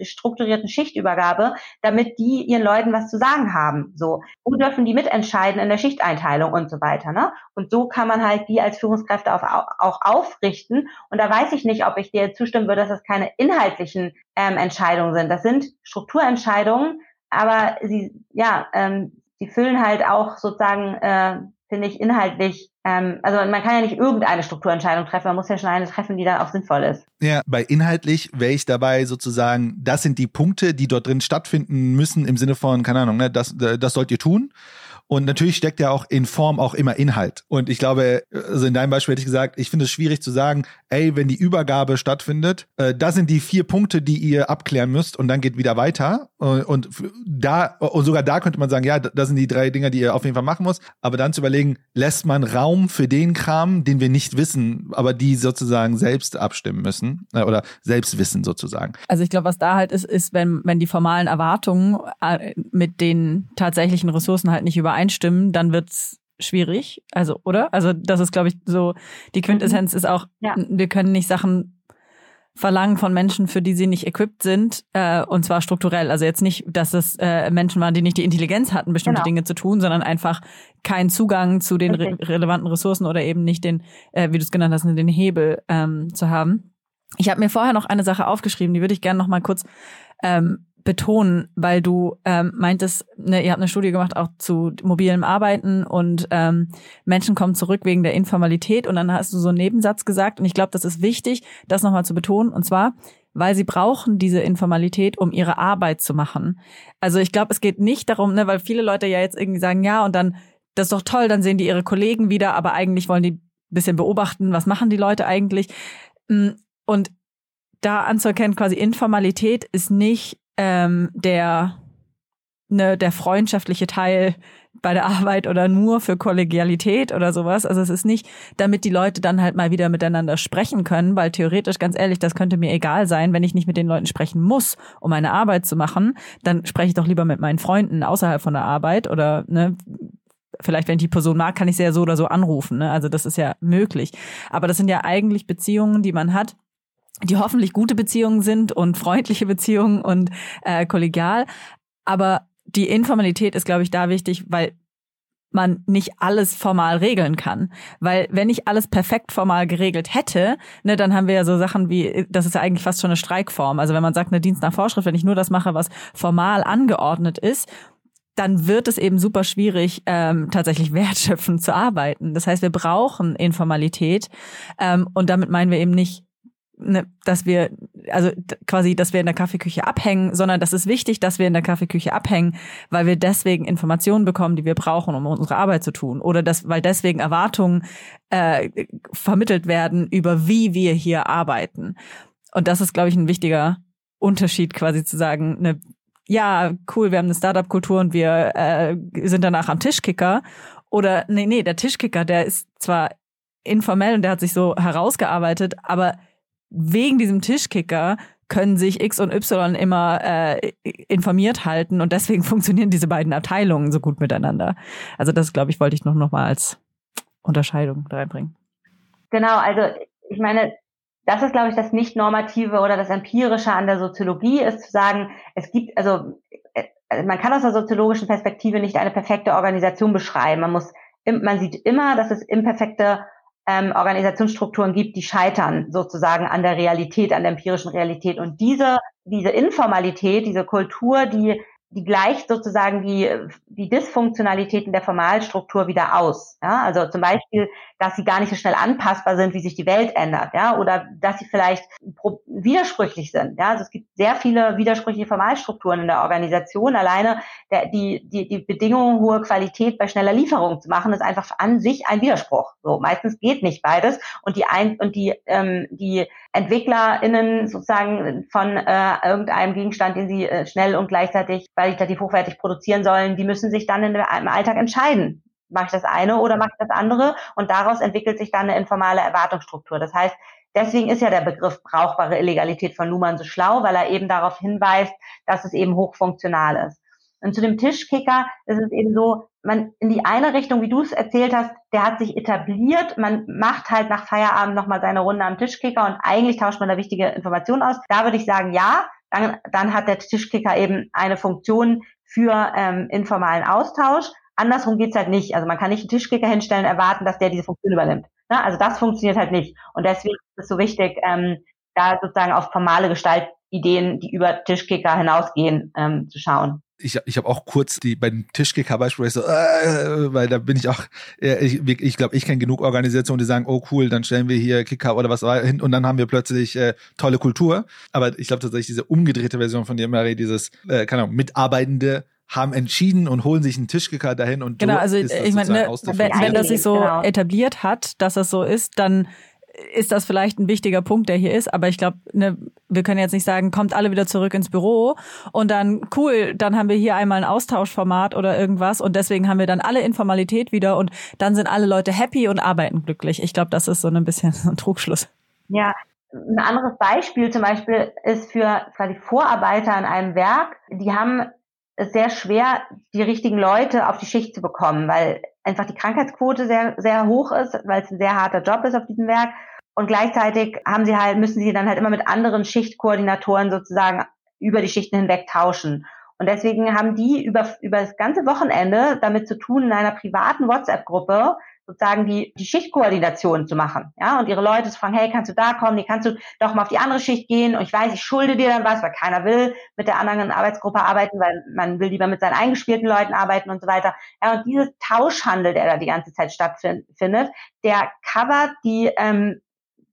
B: strukturierten Schichtübergabe, damit die ihren Leuten was zu sagen haben? So. Wo dürfen die mitentscheiden in der Schichteinteilung und so weiter, ne? Und so kann man halt die als Führungskräfte auch, auch aufrichten. Und da weiß ich nicht, ob ich dir zustimmen würde, dass das keine inhaltlichen ähm, Entscheidungen sind. Das sind Strukturentscheidungen, aber sie, ja, ähm, sie füllen halt auch sozusagen, äh, finde ich, inhaltlich ähm, also man kann ja nicht irgendeine Strukturentscheidung treffen, man muss ja schon eine treffen, die dann auch sinnvoll ist.
C: Ja, bei inhaltlich wäre ich dabei sozusagen, das sind die Punkte, die dort drin stattfinden müssen im Sinne von, keine Ahnung, ne, das, das sollt ihr tun. Und natürlich steckt ja auch in Form auch immer Inhalt. Und ich glaube, also in deinem Beispiel hätte ich gesagt, ich finde es schwierig zu sagen, ey, wenn die Übergabe stattfindet, äh, das sind die vier Punkte, die ihr abklären müsst und dann geht wieder weiter. Und, und da, und sogar da könnte man sagen, ja, das sind die drei Dinge, die ihr auf jeden Fall machen muss. Aber dann zu überlegen, lässt man Raum für den Kram, den wir nicht wissen, aber die sozusagen selbst abstimmen müssen äh, oder selbst wissen sozusagen.
D: Also ich glaube, was da halt ist, ist, wenn, wenn die formalen Erwartungen äh, mit den tatsächlichen Ressourcen halt nicht übereinstimmen, übereinstimmen, dann wird's schwierig. Also, oder? Also, das ist, glaube ich, so, die Quintessenz mhm. ist auch, ja. wir können nicht Sachen verlangen von Menschen, für die sie nicht equipped sind, äh, und zwar strukturell. Also jetzt nicht, dass es äh, Menschen waren, die nicht die Intelligenz hatten, bestimmte genau. Dinge zu tun, sondern einfach keinen Zugang zu den re relevanten Ressourcen oder eben nicht den, äh, wie du es genannt hast, den Hebel ähm, zu haben. Ich habe mir vorher noch eine Sache aufgeschrieben, die würde ich gerne noch mal kurz ähm, betonen, weil du ähm, meintest, ne, ihr habt eine Studie gemacht auch zu mobilem Arbeiten und ähm, Menschen kommen zurück wegen der Informalität und dann hast du so einen Nebensatz gesagt und ich glaube, das ist wichtig, das nochmal zu betonen und zwar, weil sie brauchen diese Informalität, um ihre Arbeit zu machen. Also ich glaube, es geht nicht darum, ne, weil viele Leute ja jetzt irgendwie sagen, ja und dann, das ist doch toll, dann sehen die ihre Kollegen wieder, aber eigentlich wollen die bisschen beobachten, was machen die Leute eigentlich. Mm, und da anzuerkennen, quasi Informalität ist nicht ähm, der, ne, der freundschaftliche Teil bei der Arbeit oder nur für Kollegialität oder sowas. Also es ist nicht, damit die Leute dann halt mal wieder miteinander sprechen können, weil theoretisch, ganz ehrlich, das könnte mir egal sein, wenn ich nicht mit den Leuten sprechen muss, um meine Arbeit zu machen, dann spreche ich doch lieber mit meinen Freunden außerhalb von der Arbeit oder ne, vielleicht, wenn ich die Person mag, kann ich sie ja so oder so anrufen. Ne? Also das ist ja möglich. Aber das sind ja eigentlich Beziehungen, die man hat, die hoffentlich gute Beziehungen sind und freundliche Beziehungen und äh, kollegial. Aber die Informalität ist, glaube ich, da wichtig, weil man nicht alles formal regeln kann. Weil wenn ich alles perfekt formal geregelt hätte, ne, dann haben wir ja so Sachen wie, das ist ja eigentlich fast schon eine Streikform. Also wenn man sagt, eine Dienst nach Vorschrift, wenn ich nur das mache, was formal angeordnet ist, dann wird es eben super schwierig, ähm, tatsächlich [laughs] wertschöpfend zu arbeiten. Das heißt, wir brauchen Informalität ähm, und damit meinen wir eben nicht ne, dass wir, also quasi, dass wir in der Kaffeeküche abhängen, sondern das ist wichtig, dass wir in der Kaffeeküche abhängen, weil wir deswegen Informationen bekommen, die wir brauchen, um unsere Arbeit zu tun. Oder das, weil deswegen Erwartungen äh, vermittelt werden über wie wir hier arbeiten. Und das ist, glaube ich, ein wichtiger Unterschied, quasi zu sagen, ne, ja, cool, wir haben eine Startup-Kultur und wir äh, sind danach am Tischkicker. Oder nee, nee, der Tischkicker, der ist zwar informell und der hat sich so herausgearbeitet, aber wegen diesem Tischkicker können sich X und Y immer äh, informiert halten und deswegen [laughs] funktionieren diese beiden Abteilungen so gut miteinander. Also das, glaube ich, wollte ich noch, noch mal als Unterscheidung reinbringen.
B: Genau, also ich meine, das ist, glaube ich, das Nicht-Normative oder das Empirische an der Soziologie, ist zu sagen, es gibt, also äh, man kann aus der soziologischen Perspektive nicht eine perfekte Organisation beschreiben. Man muss, man sieht immer, dass es imperfekte ähm, Organisationsstrukturen gibt, die scheitern sozusagen an der Realität, an der empirischen Realität. Und diese, diese Informalität, diese Kultur, die die gleicht sozusagen die, die Dysfunktionalitäten der Formalstruktur wieder aus. Ja? Also zum Beispiel, dass sie gar nicht so schnell anpassbar sind, wie sich die Welt ändert, ja, oder dass sie vielleicht widersprüchlich sind. Ja? Also es gibt sehr viele widersprüchliche Formalstrukturen in der Organisation. Alleine der, die, die, die Bedingungen, hohe Qualität bei schneller Lieferung zu machen, ist einfach an sich ein Widerspruch. So meistens geht nicht beides und die ein, und die ähm, die EntwicklerInnen sozusagen von äh, irgendeinem Gegenstand, den sie äh, schnell und gleichzeitig qualitativ hochwertig produzieren sollen, die müssen sich dann in, im Alltag entscheiden. Mache ich das eine oder mache ich das andere? Und daraus entwickelt sich dann eine informale Erwartungsstruktur. Das heißt, deswegen ist ja der Begriff brauchbare Illegalität von Luhmann so schlau, weil er eben darauf hinweist, dass es eben hochfunktional ist. Und zu dem Tischkicker ist es eben so, man in die eine Richtung, wie du es erzählt hast, der hat sich etabliert, man macht halt nach Feierabend nochmal seine Runde am Tischkicker und eigentlich tauscht man da wichtige Informationen aus. Da würde ich sagen, ja, dann, dann hat der Tischkicker eben eine Funktion für ähm, informalen Austausch. Andersrum geht's halt nicht. Also man kann nicht einen Tischkicker hinstellen und erwarten, dass der diese Funktion übernimmt. Ne? Also das funktioniert halt nicht. Und deswegen ist es so wichtig, ähm, da sozusagen auf formale Gestaltideen, die über Tischkicker hinausgehen, ähm, zu schauen
C: ich, ich habe auch kurz die bei den Tischkicker beispielsweise so, äh, weil da bin ich auch, äh, ich, ich glaube, ich kenne genug Organisationen, die sagen, oh cool, dann stellen wir hier Kicker oder was hin und dann haben wir plötzlich äh, tolle Kultur. Aber ich glaube tatsächlich diese umgedrehte Version von dir, Marie, dieses, äh, keine Ahnung, Mitarbeitende haben entschieden und holen sich einen Tischkicker dahin und
D: genau, also ich meine, ne, wenn, wenn das sich so genau. etabliert hat, dass das so ist, dann ist das vielleicht ein wichtiger Punkt, der hier ist. Aber ich glaube, ne, wir können jetzt nicht sagen, kommt alle wieder zurück ins Büro und dann cool, dann haben wir hier einmal ein Austauschformat oder irgendwas und deswegen haben wir dann alle Informalität wieder und dann sind alle Leute happy und arbeiten glücklich. Ich glaube, das ist so ein bisschen [laughs] so ein Trugschluss.
B: Ja, ein anderes Beispiel zum Beispiel ist für quasi Vorarbeiter an einem Werk, die haben es sehr schwer, die richtigen Leute auf die Schicht zu bekommen, weil einfach die Krankheitsquote sehr, sehr hoch ist, weil es ein sehr harter Job ist auf diesem Werk. Und gleichzeitig haben sie halt, müssen sie dann halt immer mit anderen Schichtkoordinatoren sozusagen über die Schichten hinweg tauschen. Und deswegen haben die über, über das ganze Wochenende damit zu tun, in einer privaten WhatsApp-Gruppe sozusagen die, die Schichtkoordination zu machen. Ja, und ihre Leute zu fragen, hey, kannst du da kommen? Nee, kannst du doch mal auf die andere Schicht gehen? Und ich weiß, ich schulde dir dann was, weil keiner will mit der anderen Arbeitsgruppe arbeiten, weil man will lieber mit seinen eingespielten Leuten arbeiten und so weiter. Ja, und dieses Tauschhandel, der da die ganze Zeit stattfindet, der covert die ähm,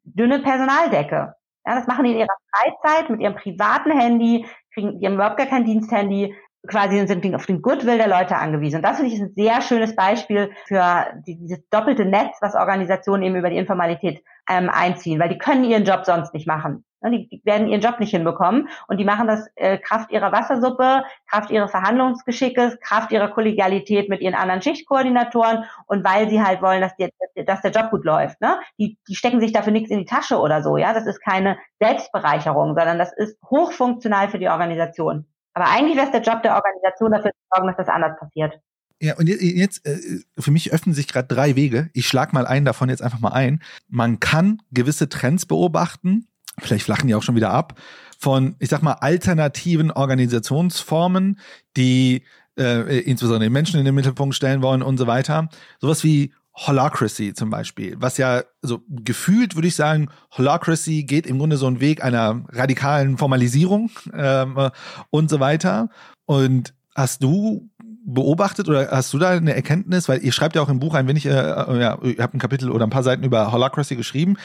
B: dünne Personaldecke. Ja, das machen die in ihrer Freizeit mit ihrem privaten Handy, kriegen, die haben überhaupt gar kein Diensthandy, quasi sind auf den Goodwill der Leute angewiesen. Und das finde ich ein sehr schönes Beispiel für dieses doppelte Netz, was Organisationen eben über die Informalität ähm, einziehen, weil die können ihren Job sonst nicht machen. Die, die werden ihren Job nicht hinbekommen und die machen das äh, Kraft ihrer Wassersuppe, Kraft ihres Verhandlungsgeschickes, Kraft ihrer Kollegialität mit ihren anderen Schichtkoordinatoren und weil sie halt wollen, dass, die, dass der Job gut läuft. Ne? Die, die stecken sich dafür nichts in die Tasche oder so. Ja, das ist keine Selbstbereicherung, sondern das ist hochfunktional für die Organisation. Aber eigentlich wäre es der Job der Organisation, dafür zu sorgen, dass das anders passiert.
C: Ja, und jetzt, äh, für mich öffnen sich gerade drei Wege. Ich schlag mal einen davon jetzt einfach mal ein. Man kann gewisse Trends beobachten, vielleicht flachen die auch schon wieder ab, von, ich sag mal, alternativen Organisationsformen, die äh, insbesondere den Menschen in den Mittelpunkt stellen wollen und so weiter. Sowas wie Holacracy zum Beispiel, was ja so gefühlt würde ich sagen, Holacracy geht im Grunde so einen Weg einer radikalen Formalisierung [laughs] ähm, und so weiter. Und hast du beobachtet oder hast du da eine Erkenntnis, weil ihr schreibt ja auch im Buch ein wenig, äh, äh, ja, ihr habt ein Kapitel oder ein paar Seiten über Holacracy geschrieben.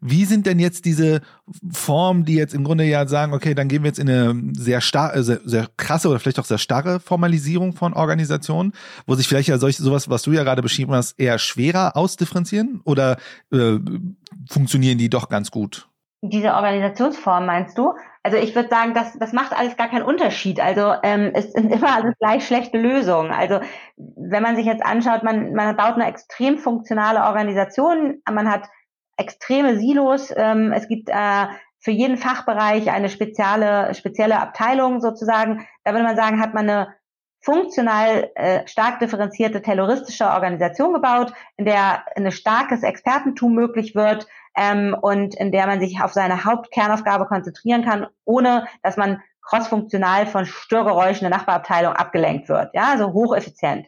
C: Wie sind denn jetzt diese Formen, die jetzt im Grunde ja sagen, okay, dann gehen wir jetzt in eine sehr, star äh, sehr, sehr krasse oder vielleicht auch sehr starre Formalisierung von Organisationen, wo sich vielleicht ja solch sowas, was du ja gerade beschrieben hast, eher schwerer ausdifferenzieren oder äh, funktionieren die doch ganz gut?
B: Diese Organisationsform meinst du? Also ich würde sagen, das, das macht alles gar keinen Unterschied. Also ähm, es sind immer alles gleich schlechte Lösungen. Also wenn man sich jetzt anschaut, man, man baut eine extrem funktionale Organisation, man hat extreme Silos, ähm, es gibt äh, für jeden Fachbereich eine spezielle, spezielle Abteilung sozusagen. Da würde man sagen, hat man eine funktional äh, stark differenzierte terroristische Organisation gebaut, in der ein starkes Expertentum möglich wird, ähm, und in der man sich auf seine Hauptkernaufgabe konzentrieren kann, ohne dass man crossfunktional von Störgeräuschen der Nachbarabteilung abgelenkt wird. Ja, also hocheffizient.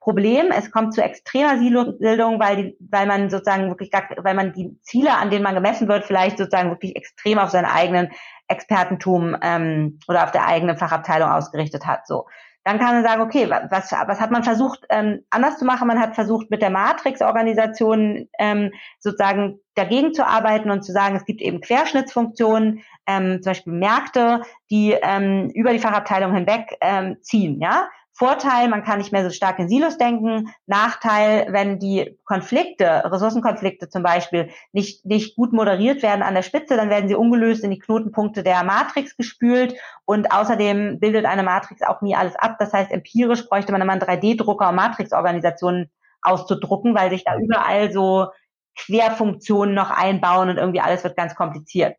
B: Problem, es kommt zu extremer Silobildung, weil, die, weil man sozusagen wirklich, gar, weil man die Ziele, an denen man gemessen wird, vielleicht sozusagen wirklich extrem auf seine eigenen Expertentum ähm, oder auf der eigenen Fachabteilung ausgerichtet hat. So. Dann kann man sagen, okay, was, was hat man versucht ähm, anders zu machen? Man hat versucht, mit der Matrix-Organisation ähm, sozusagen dagegen zu arbeiten und zu sagen, es gibt eben Querschnittsfunktionen, ähm, zum Beispiel Märkte, die ähm, über die Fachabteilung hinweg ähm, ziehen. Ja, Vorteil, man kann nicht mehr so stark in Silos denken. Nachteil, wenn die Konflikte, Ressourcenkonflikte zum Beispiel, nicht, nicht gut moderiert werden an der Spitze, dann werden sie ungelöst in die Knotenpunkte der Matrix gespült und außerdem bildet eine Matrix auch nie alles ab. Das heißt, empirisch bräuchte man immer einen 3D-Drucker, um Matrixorganisationen auszudrucken, weil sich da überall so Querfunktionen noch einbauen und irgendwie alles wird ganz kompliziert.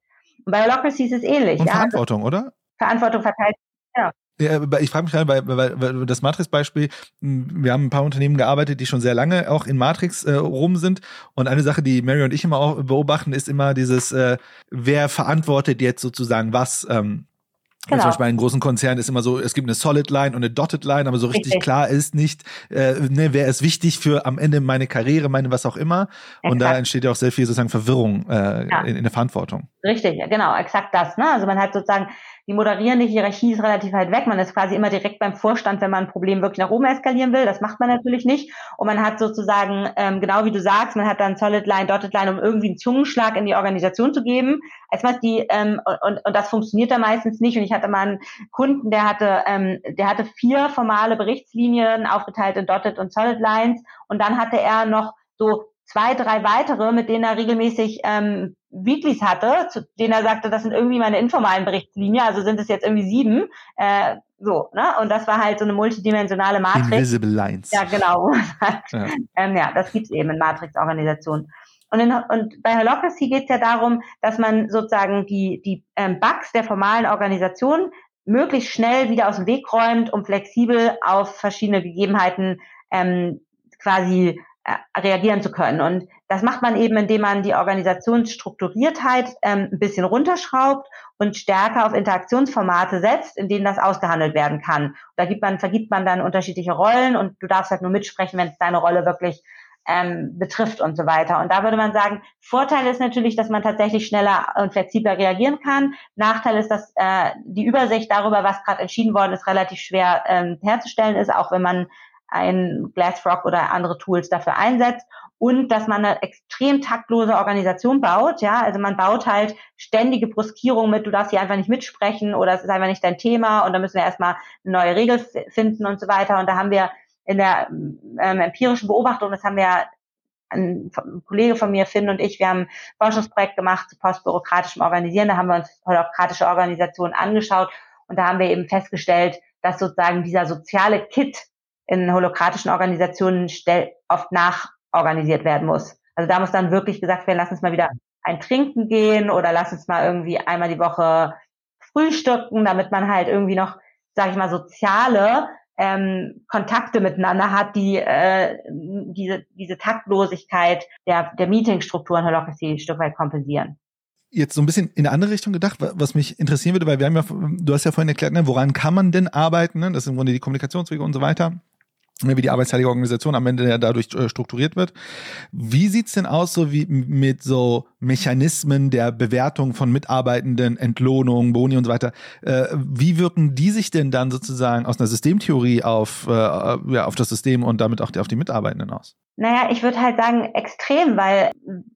B: Und bei Holocracy ist es ähnlich.
C: Und ja? Verantwortung, oder?
B: Verantwortung verteilt. Ja.
C: Ich frage mich gerade, weil, weil, weil das Matrix-Beispiel, hm, wir haben ein paar Unternehmen gearbeitet, die schon sehr lange auch in Matrix äh, rum sind. Und eine Sache, die Mary und ich immer auch beobachten, ist immer dieses, äh, wer verantwortet jetzt sozusagen was. Ähm, Genau. Zum Beispiel bei einem großen Konzern ist immer so, es gibt eine Solid Line und eine Dotted Line, aber so richtig, richtig. klar ist nicht, äh, ne, wer ist wichtig für am Ende meine Karriere, meine was auch immer. Exakt. Und da entsteht ja auch sehr viel sozusagen Verwirrung äh, ja. in, in, der Verantwortung.
B: Richtig, genau, exakt das. Ne? Also man hat sozusagen die moderierende Hierarchie ist relativ weit weg. Man ist quasi immer direkt beim Vorstand, wenn man ein Problem wirklich nach oben eskalieren will. Das macht man natürlich nicht. Und man hat sozusagen, ähm, genau wie du sagst, man hat dann Solid Line, Dotted Line, um irgendwie einen Zungenschlag in die Organisation zu geben. Erstmal die, ähm, und, und das funktioniert da meistens nicht. Und ich hatte mal einen Kunden, der hatte, ähm, der hatte vier formale Berichtslinien aufgeteilt in Dotted und Solid Lines. Und dann hatte er noch so zwei, drei weitere, mit denen er regelmäßig ähm, Weeklies hatte, zu denen er sagte, das sind irgendwie meine informalen Berichtslinien, also sind es jetzt irgendwie sieben. Äh, so, ne? Und das war halt so eine multidimensionale Matrix.
C: Invisible Lines.
B: Ja, genau. [laughs] ja. ähm, ja, das gibt's eben in Matrix-Organisationen. Und, in, und bei Holocracy geht es ja darum, dass man sozusagen die, die ähm, Bugs der formalen Organisation möglichst schnell wieder aus dem Weg räumt, um flexibel auf verschiedene Gegebenheiten ähm, quasi reagieren zu können. Und das macht man eben, indem man die Organisationsstrukturiertheit ähm, ein bisschen runterschraubt und stärker auf Interaktionsformate setzt, in denen das ausgehandelt werden kann. Da gibt man, vergibt man dann unterschiedliche Rollen und du darfst halt nur mitsprechen, wenn es deine Rolle wirklich ähm, betrifft und so weiter. Und da würde man sagen, Vorteil ist natürlich, dass man tatsächlich schneller und flexibler reagieren kann. Nachteil ist, dass äh, die Übersicht darüber, was gerade entschieden worden ist, relativ schwer ähm, herzustellen ist, auch wenn man ein Glassrock oder andere Tools dafür einsetzt und dass man eine extrem taktlose Organisation baut. Ja, also man baut halt ständige Bruskierung mit, du darfst hier einfach nicht mitsprechen oder es ist einfach nicht dein Thema und da müssen wir erstmal eine neue Regel finden und so weiter. Und da haben wir in der ähm, empirischen Beobachtung, das haben wir ein, ein Kollege von mir, Finn und ich, wir haben ein Forschungsprojekt gemacht zu postbürokratischem Organisieren. Da haben wir uns holokratische Organisationen angeschaut und da haben wir eben festgestellt, dass sozusagen dieser soziale Kit in holokratischen Organisationen oft nachorganisiert werden muss. Also da muss dann wirklich gesagt werden, lass uns mal wieder ein Trinken gehen oder lass uns mal irgendwie einmal die Woche frühstücken, damit man halt irgendwie noch, sage ich mal, soziale ähm, Kontakte miteinander hat, die äh, diese, diese Taktlosigkeit der, der Meetingstrukturen Holocracy ein Stück weit kompensieren
C: jetzt so ein bisschen in eine andere Richtung gedacht, was mich interessieren würde, weil wir haben ja, du hast ja vorhin erklärt, ne, woran kann man denn arbeiten? Ne? Das sind im Grunde die Kommunikationswege und so weiter. Wie die arbeitsteilige Organisation am Ende ja dadurch äh, strukturiert wird. Wie sieht's denn aus so wie mit so Mechanismen der Bewertung von Mitarbeitenden, Entlohnung, Boni und so weiter? Äh, wie wirken die sich denn dann sozusagen aus einer Systemtheorie auf, äh, ja, auf das System und damit auch auf die Mitarbeitenden aus?
B: Naja, ich würde halt sagen extrem, weil,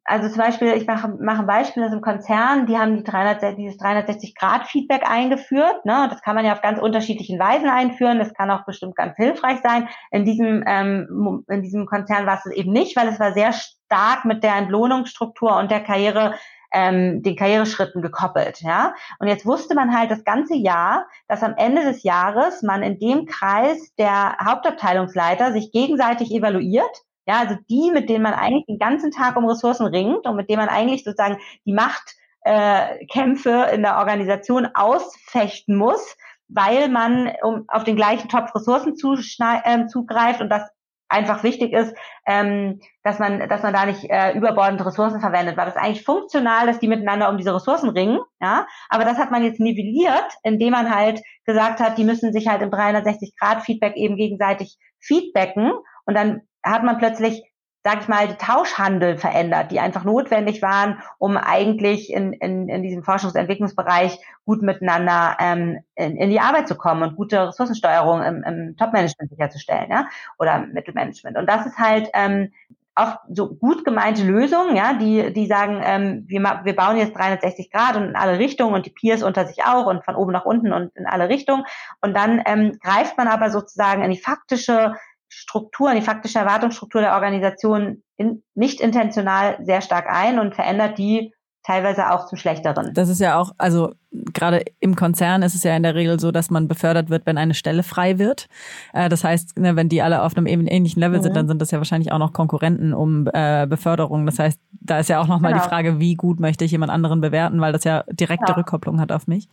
B: also zum Beispiel, ich mache, mache ein Beispiel aus einem Konzern, die haben die 300, dieses 360-Grad-Feedback eingeführt. Ne? Das kann man ja auf ganz unterschiedlichen Weisen einführen. Das kann auch bestimmt ganz hilfreich sein. In diesem, ähm, in diesem Konzern war es eben nicht, weil es war sehr stark mit der Entlohnungsstruktur und der Karriere ähm, den Karriereschritten gekoppelt, ja. Und jetzt wusste man halt das ganze Jahr, dass am Ende des Jahres man in dem Kreis der Hauptabteilungsleiter sich gegenseitig evaluiert ja, also die, mit denen man eigentlich den ganzen Tag um Ressourcen ringt und mit denen man eigentlich sozusagen die Machtkämpfe äh, in der Organisation ausfechten muss, weil man um, auf den gleichen Topf Ressourcen äh, zugreift und das einfach wichtig ist, ähm, dass man, dass man da nicht äh, überbordend Ressourcen verwendet, weil das eigentlich funktional, dass die miteinander um diese Ressourcen ringen, ja. Aber das hat man jetzt nivelliert, indem man halt gesagt hat, die müssen sich halt im 360 Grad Feedback eben gegenseitig feedbacken und dann hat man plötzlich sag ich mal, die Tauschhandel verändert, die einfach notwendig waren, um eigentlich in, in, in diesem Forschungs- und Entwicklungsbereich gut miteinander ähm, in, in die Arbeit zu kommen und gute Ressourcensteuerung im, im Top-Management sicherzustellen, ja, oder Mittelmanagement. Und das ist halt ähm, auch so gut gemeinte Lösungen, ja, die, die sagen, ähm, wir, wir bauen jetzt 360 Grad und in alle Richtungen und die Peers unter sich auch und von oben nach unten und in alle Richtungen. Und dann ähm, greift man aber sozusagen in die faktische Struktur, in die faktische Erwartungsstruktur der Organisation in, nicht intentional sehr stark ein und verändert die teilweise auch zum Schlechteren.
D: Das ist ja auch, also gerade im Konzern ist es ja in der Regel so, dass man befördert wird, wenn eine Stelle frei wird. Äh, das heißt, ne, wenn die alle auf einem ähnlichen Level mhm. sind, dann sind das ja wahrscheinlich auch noch Konkurrenten um äh, Beförderung. Das heißt, da ist ja auch nochmal genau. die Frage, wie gut möchte ich jemand anderen bewerten, weil das ja direkte genau. Rückkopplung hat auf mich.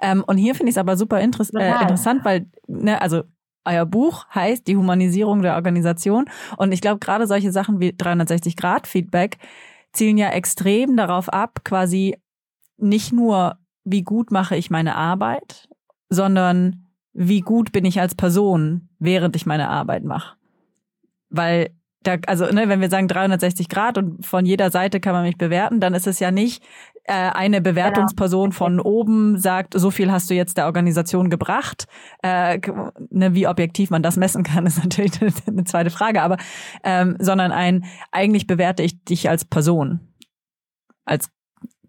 D: Ähm, und hier finde ich es aber super inter äh, interessant, weil, ne, also euer Buch heißt Die Humanisierung der Organisation. Und ich glaube, gerade solche Sachen wie 360-Grad-Feedback zielen ja extrem darauf ab, quasi nicht nur, wie gut mache ich meine Arbeit, sondern wie gut bin ich als Person, während ich meine Arbeit mache. Weil da, also ne, wenn wir sagen 360 Grad und von jeder Seite kann man mich bewerten, dann ist es ja nicht äh, eine Bewertungsperson genau. von oben sagt, so viel hast du jetzt der Organisation gebracht. Äh, ne, wie objektiv man das messen kann, [laughs] ist natürlich eine zweite Frage, aber ähm, sondern ein, eigentlich bewerte ich dich als Person, als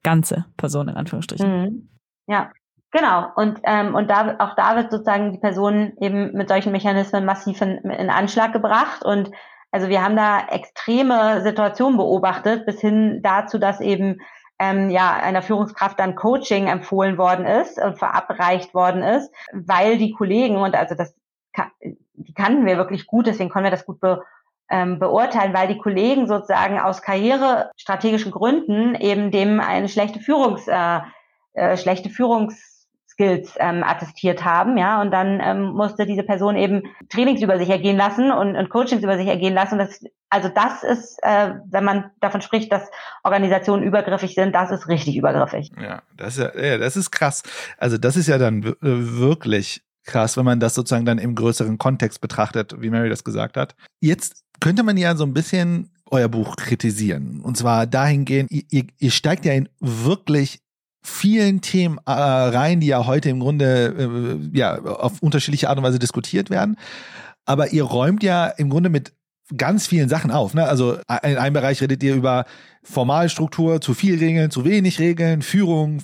D: ganze Person in Anführungsstrichen.
B: Mhm. Ja, Genau, und, ähm, und da, auch da wird sozusagen die Person eben mit solchen Mechanismen massiv in, in Anschlag gebracht. Und also wir haben da extreme Situationen beobachtet, bis hin dazu, dass eben ähm, ja einer Führungskraft dann Coaching empfohlen worden ist und verabreicht worden ist, weil die Kollegen und also das die kannten wir wirklich gut, deswegen konnten wir das gut be, ähm, beurteilen, weil die Kollegen sozusagen aus karrierestrategischen Gründen eben dem eine schlechte Führungs äh, äh, schlechte Führungs Skills ähm, attestiert haben, ja, und dann ähm, musste diese Person eben Trainings über sich ergehen lassen und, und Coachings über sich ergehen lassen. Das, also das ist, äh, wenn man davon spricht, dass Organisationen übergriffig sind, das ist richtig übergriffig.
C: Ja, das ist ja, ja das ist krass. Also das ist ja dann äh, wirklich krass, wenn man das sozusagen dann im größeren Kontext betrachtet, wie Mary das gesagt hat. Jetzt könnte man ja so ein bisschen euer Buch kritisieren. Und zwar dahingehend, ihr, ihr steigt ja in wirklich vielen Themen äh, rein, die ja heute im Grunde äh, ja auf unterschiedliche Art und Weise diskutiert werden. Aber ihr räumt ja im Grunde mit ganz vielen Sachen auf. Ne? Also in einem Bereich redet ihr über Formalstruktur, zu viel Regeln, zu wenig Regeln, Führung,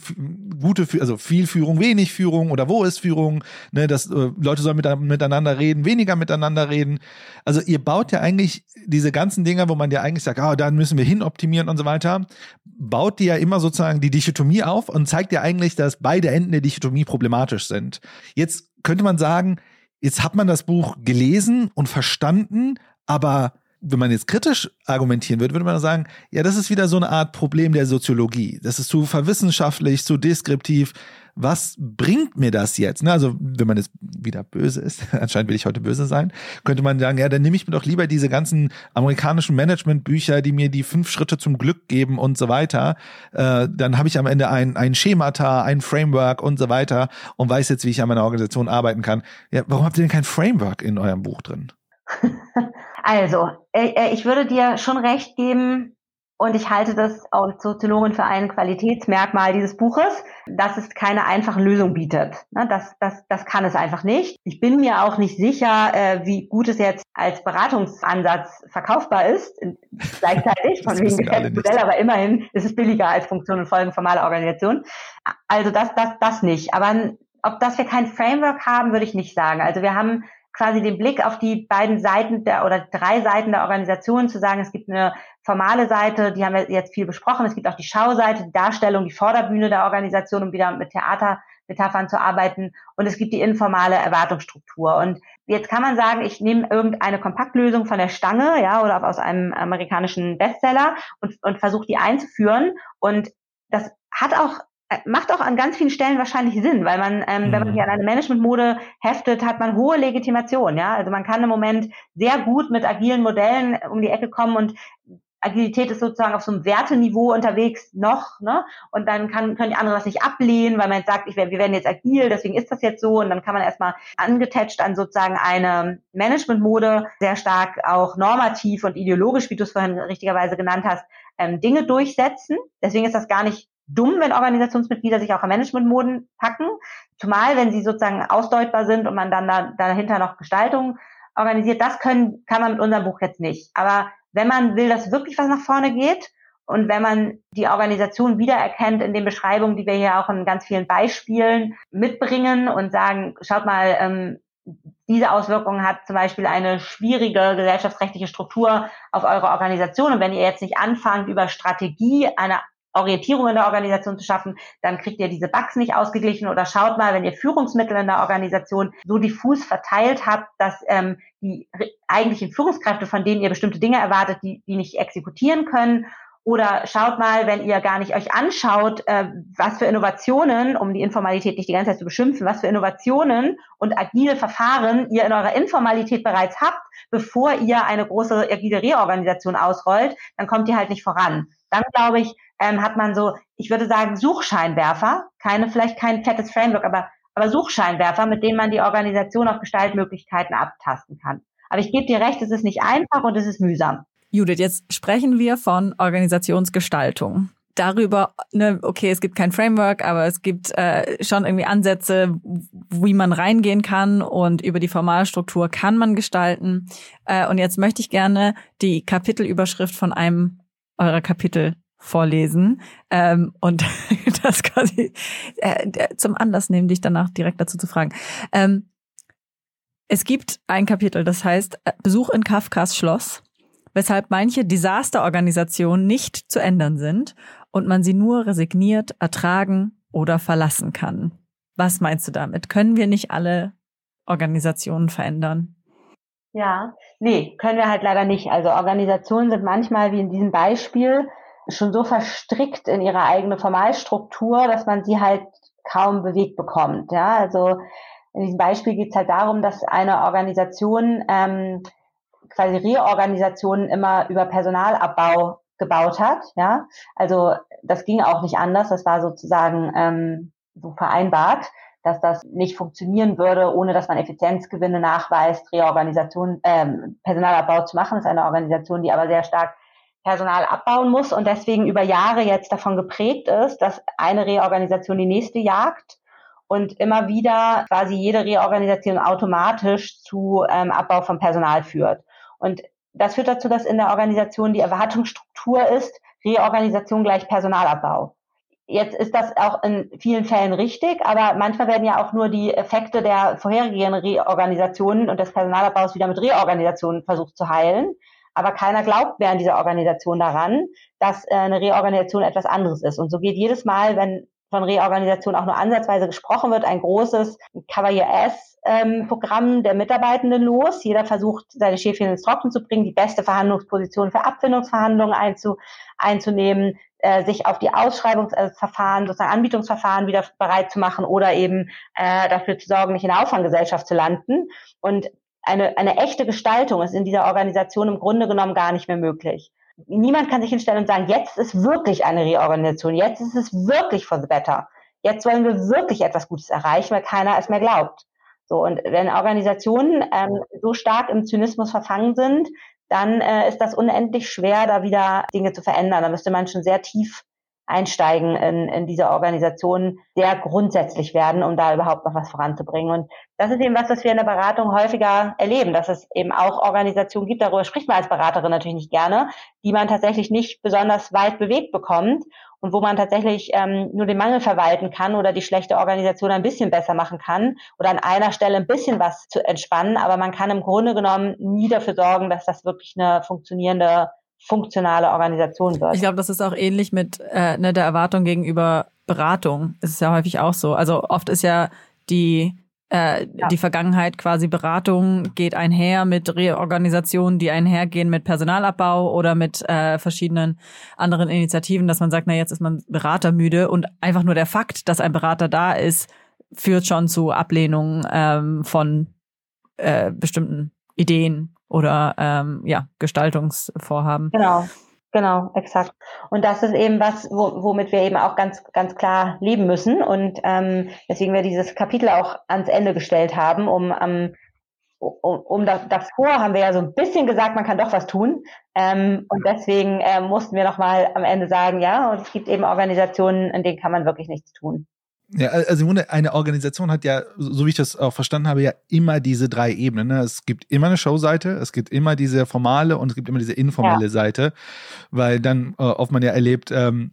C: gute, also viel Führung, wenig Führung oder wo ist Führung, ne? dass äh, Leute sollen mit, miteinander reden, weniger miteinander reden. Also ihr baut ja eigentlich diese ganzen Dinge, wo man ja eigentlich sagt, ah, dann müssen wir hin optimieren und so weiter, baut die ja immer sozusagen die Dichotomie auf und zeigt ja eigentlich, dass beide Enden der Dichotomie problematisch sind. Jetzt könnte man sagen, jetzt hat man das Buch gelesen und verstanden, aber wenn man jetzt kritisch argumentieren würde, würde man sagen, ja, das ist wieder so eine Art Problem der Soziologie. Das ist zu verwissenschaftlich, zu deskriptiv. Was bringt mir das jetzt? Ne, also, wenn man jetzt wieder böse ist, [laughs] anscheinend will ich heute böse sein, könnte man sagen, ja, dann nehme ich mir doch lieber diese ganzen amerikanischen Managementbücher, die mir die fünf Schritte zum Glück geben und so weiter. Äh, dann habe ich am Ende ein, ein Schemata, ein Framework und so weiter und weiß jetzt, wie ich an meiner Organisation arbeiten kann. Ja, warum habt ihr denn kein Framework in eurem Buch drin? [laughs]
B: Also, äh, äh, ich würde dir schon recht geben, und ich halte das als Soziologin für ein Qualitätsmerkmal dieses Buches, dass es keine einfache Lösung bietet. Ne, das, das, das kann es einfach nicht. Ich bin mir auch nicht sicher, äh, wie gut es jetzt als Beratungsansatz verkaufbar ist. [laughs] Gleichzeitig, von wegen Geschäftsmodell, aber immerhin ist es billiger als Funktion und Folgen formaler Organisation. Also das, das, das nicht. Aber ob dass wir kein Framework haben, würde ich nicht sagen. Also wir haben quasi den Blick auf die beiden Seiten der oder drei Seiten der Organisation zu sagen, es gibt eine formale Seite, die haben wir jetzt viel besprochen, es gibt auch die Schauseite, die Darstellung, die Vorderbühne der Organisation, um wieder mit Theatermetaphern zu arbeiten. Und es gibt die informale Erwartungsstruktur. Und jetzt kann man sagen, ich nehme irgendeine Kompaktlösung von der Stange, ja, oder aus einem amerikanischen Bestseller und, und versuche die einzuführen. Und das hat auch macht auch an ganz vielen Stellen wahrscheinlich Sinn, weil man, ähm, mhm. wenn man hier an eine Managementmode heftet, hat man hohe Legitimation, ja. Also man kann im Moment sehr gut mit agilen Modellen um die Ecke kommen und Agilität ist sozusagen auf so einem Werteniveau unterwegs noch, ne? Und dann kann, können die anderen das nicht ablehnen, weil man jetzt sagt, ich, wir werden jetzt agil, deswegen ist das jetzt so. Und dann kann man erstmal angetetscht an sozusagen eine Managementmode, sehr stark auch normativ und ideologisch, wie du es vorhin richtigerweise genannt hast, ähm, Dinge durchsetzen. Deswegen ist das gar nicht dumm, wenn Organisationsmitglieder sich auch an Managementmoden packen. Zumal, wenn sie sozusagen ausdeutbar sind und man dann da, dahinter noch Gestaltung organisiert. Das können, kann man mit unserem Buch jetzt nicht. Aber wenn man will, dass wirklich was nach vorne geht und wenn man die Organisation wiedererkennt in den Beschreibungen, die wir hier auch in ganz vielen Beispielen mitbringen und sagen, schaut mal, ähm, diese Auswirkungen hat zum Beispiel eine schwierige gesellschaftsrechtliche Struktur auf eure Organisation. Und wenn ihr jetzt nicht anfangt, über Strategie eine Orientierung in der Organisation zu schaffen, dann kriegt ihr diese Bugs nicht ausgeglichen oder schaut mal, wenn ihr Führungsmittel in der Organisation so diffus verteilt habt, dass ähm, die eigentlichen Führungskräfte, von denen ihr bestimmte Dinge erwartet, die, die nicht exekutieren können. Oder schaut mal, wenn ihr gar nicht euch anschaut, äh, was für Innovationen, um die Informalität nicht die ganze Zeit zu beschimpfen, was für Innovationen und agile Verfahren ihr in eurer Informalität bereits habt, bevor ihr eine große agile Reorganisation ausrollt, dann kommt ihr halt nicht voran. Dann glaube ich, ähm, hat man so, ich würde sagen, Suchscheinwerfer, keine, vielleicht kein fettes Framework, aber, aber Suchscheinwerfer, mit denen man die Organisation auf Gestaltmöglichkeiten abtasten kann. Aber ich gebe dir recht, es ist nicht einfach und es ist mühsam.
D: Judith, jetzt sprechen wir von Organisationsgestaltung. Darüber, ne, okay, es gibt kein Framework, aber es gibt äh, schon irgendwie Ansätze, wie man reingehen kann und über die Formalstruktur kann man gestalten. Äh, und jetzt möchte ich gerne die Kapitelüberschrift von einem eurer Kapitel vorlesen ähm, und [laughs] das quasi äh, zum Anlass nehmen, dich danach direkt dazu zu fragen. Ähm, es gibt ein Kapitel, das heißt äh, Besuch in Kafkas Schloss, weshalb manche Desasterorganisationen nicht zu ändern sind und man sie nur resigniert, ertragen oder verlassen kann. Was meinst du damit? Können wir nicht alle Organisationen verändern?
B: Ja, nee, können wir halt leider nicht. Also Organisationen sind manchmal wie in diesem Beispiel schon so verstrickt in ihre eigene Formalstruktur, dass man sie halt kaum bewegt bekommt. Ja, also in diesem Beispiel geht es halt darum, dass eine Organisation ähm, quasi Reorganisationen immer über Personalabbau gebaut hat. Ja, also das ging auch nicht anders. Das war sozusagen ähm, so vereinbart, dass das nicht funktionieren würde, ohne dass man Effizienzgewinne nachweist, Reorganisation, ähm, Personalabbau zu machen. Das ist eine Organisation, die aber sehr stark Personal abbauen muss und deswegen über Jahre jetzt davon geprägt ist, dass eine Reorganisation die nächste jagt und immer wieder quasi jede Reorganisation automatisch zu ähm, Abbau von Personal führt. Und das führt dazu, dass in der Organisation die Erwartungsstruktur ist, Reorganisation gleich Personalabbau. Jetzt ist das auch in vielen Fällen richtig, aber manchmal werden ja auch nur die Effekte der vorherigen Reorganisationen und des Personalabbaus wieder mit Reorganisationen versucht zu heilen aber keiner glaubt mehr an dieser Organisation daran, dass äh, eine Reorganisation etwas anderes ist. Und so geht jedes Mal, wenn von Reorganisation auch nur ansatzweise gesprochen wird, ein großes Cavalier S ähm, Programm der Mitarbeitenden los. Jeder versucht, seine Schäfchen ins Trocken zu bringen, die beste Verhandlungsposition für Abfindungsverhandlungen einzu, einzunehmen, äh, sich auf die Ausschreibungsverfahren, sozusagen Anbietungsverfahren wieder bereit zu machen oder eben äh, dafür zu sorgen, nicht in der Auffanggesellschaft zu landen. Und eine, eine echte Gestaltung ist in dieser Organisation im Grunde genommen gar nicht mehr möglich. Niemand kann sich hinstellen und sagen, jetzt ist wirklich eine Reorganisation, jetzt ist es wirklich for the better. Jetzt wollen wir wirklich etwas Gutes erreichen, weil keiner es mehr glaubt. So, und wenn Organisationen ähm, so stark im Zynismus verfangen sind, dann äh, ist das unendlich schwer, da wieder Dinge zu verändern. Da müsste man schon sehr tief einsteigen in, in diese Organisation sehr grundsätzlich werden, um da überhaupt noch was voranzubringen. Und das ist eben was, was wir in der Beratung häufiger erleben, dass es eben auch Organisationen gibt, darüber spricht man als Beraterin natürlich nicht gerne, die man tatsächlich nicht besonders weit bewegt bekommt und wo man tatsächlich ähm, nur den Mangel verwalten kann oder die schlechte Organisation ein bisschen besser machen kann oder an einer Stelle ein bisschen was zu entspannen, aber man kann im Grunde genommen nie dafür sorgen, dass das wirklich eine funktionierende funktionale Organisation wird.
D: Ich glaube, das ist auch ähnlich mit äh, ne, der Erwartung gegenüber Beratung. Es ist ja häufig auch so. Also oft ist ja die äh, ja. die Vergangenheit quasi Beratung geht einher mit Reorganisationen, die einhergehen mit Personalabbau oder mit äh, verschiedenen anderen Initiativen, dass man sagt, na jetzt ist man beratermüde und einfach nur der Fakt, dass ein Berater da ist, führt schon zu Ablehnung ähm, von äh, bestimmten Ideen oder ähm, ja, Gestaltungsvorhaben.
B: Genau. Genau, exakt. Und das ist eben was, wo, womit wir eben auch ganz, ganz klar leben müssen. Und ähm, deswegen wir dieses Kapitel auch ans Ende gestellt haben, um am um, um das, davor haben wir ja so ein bisschen gesagt, man kann doch was tun. Ähm, und deswegen äh, mussten wir nochmal am Ende sagen, ja, und es gibt eben Organisationen, in denen kann man wirklich nichts tun.
C: Ja, also im Grunde, eine Organisation hat ja, so wie ich das auch verstanden habe, ja immer diese drei Ebenen. Ne? Es gibt immer eine Showseite, es gibt immer diese formale und es gibt immer diese informelle ja. Seite, weil dann äh, oft man ja erlebt, ähm,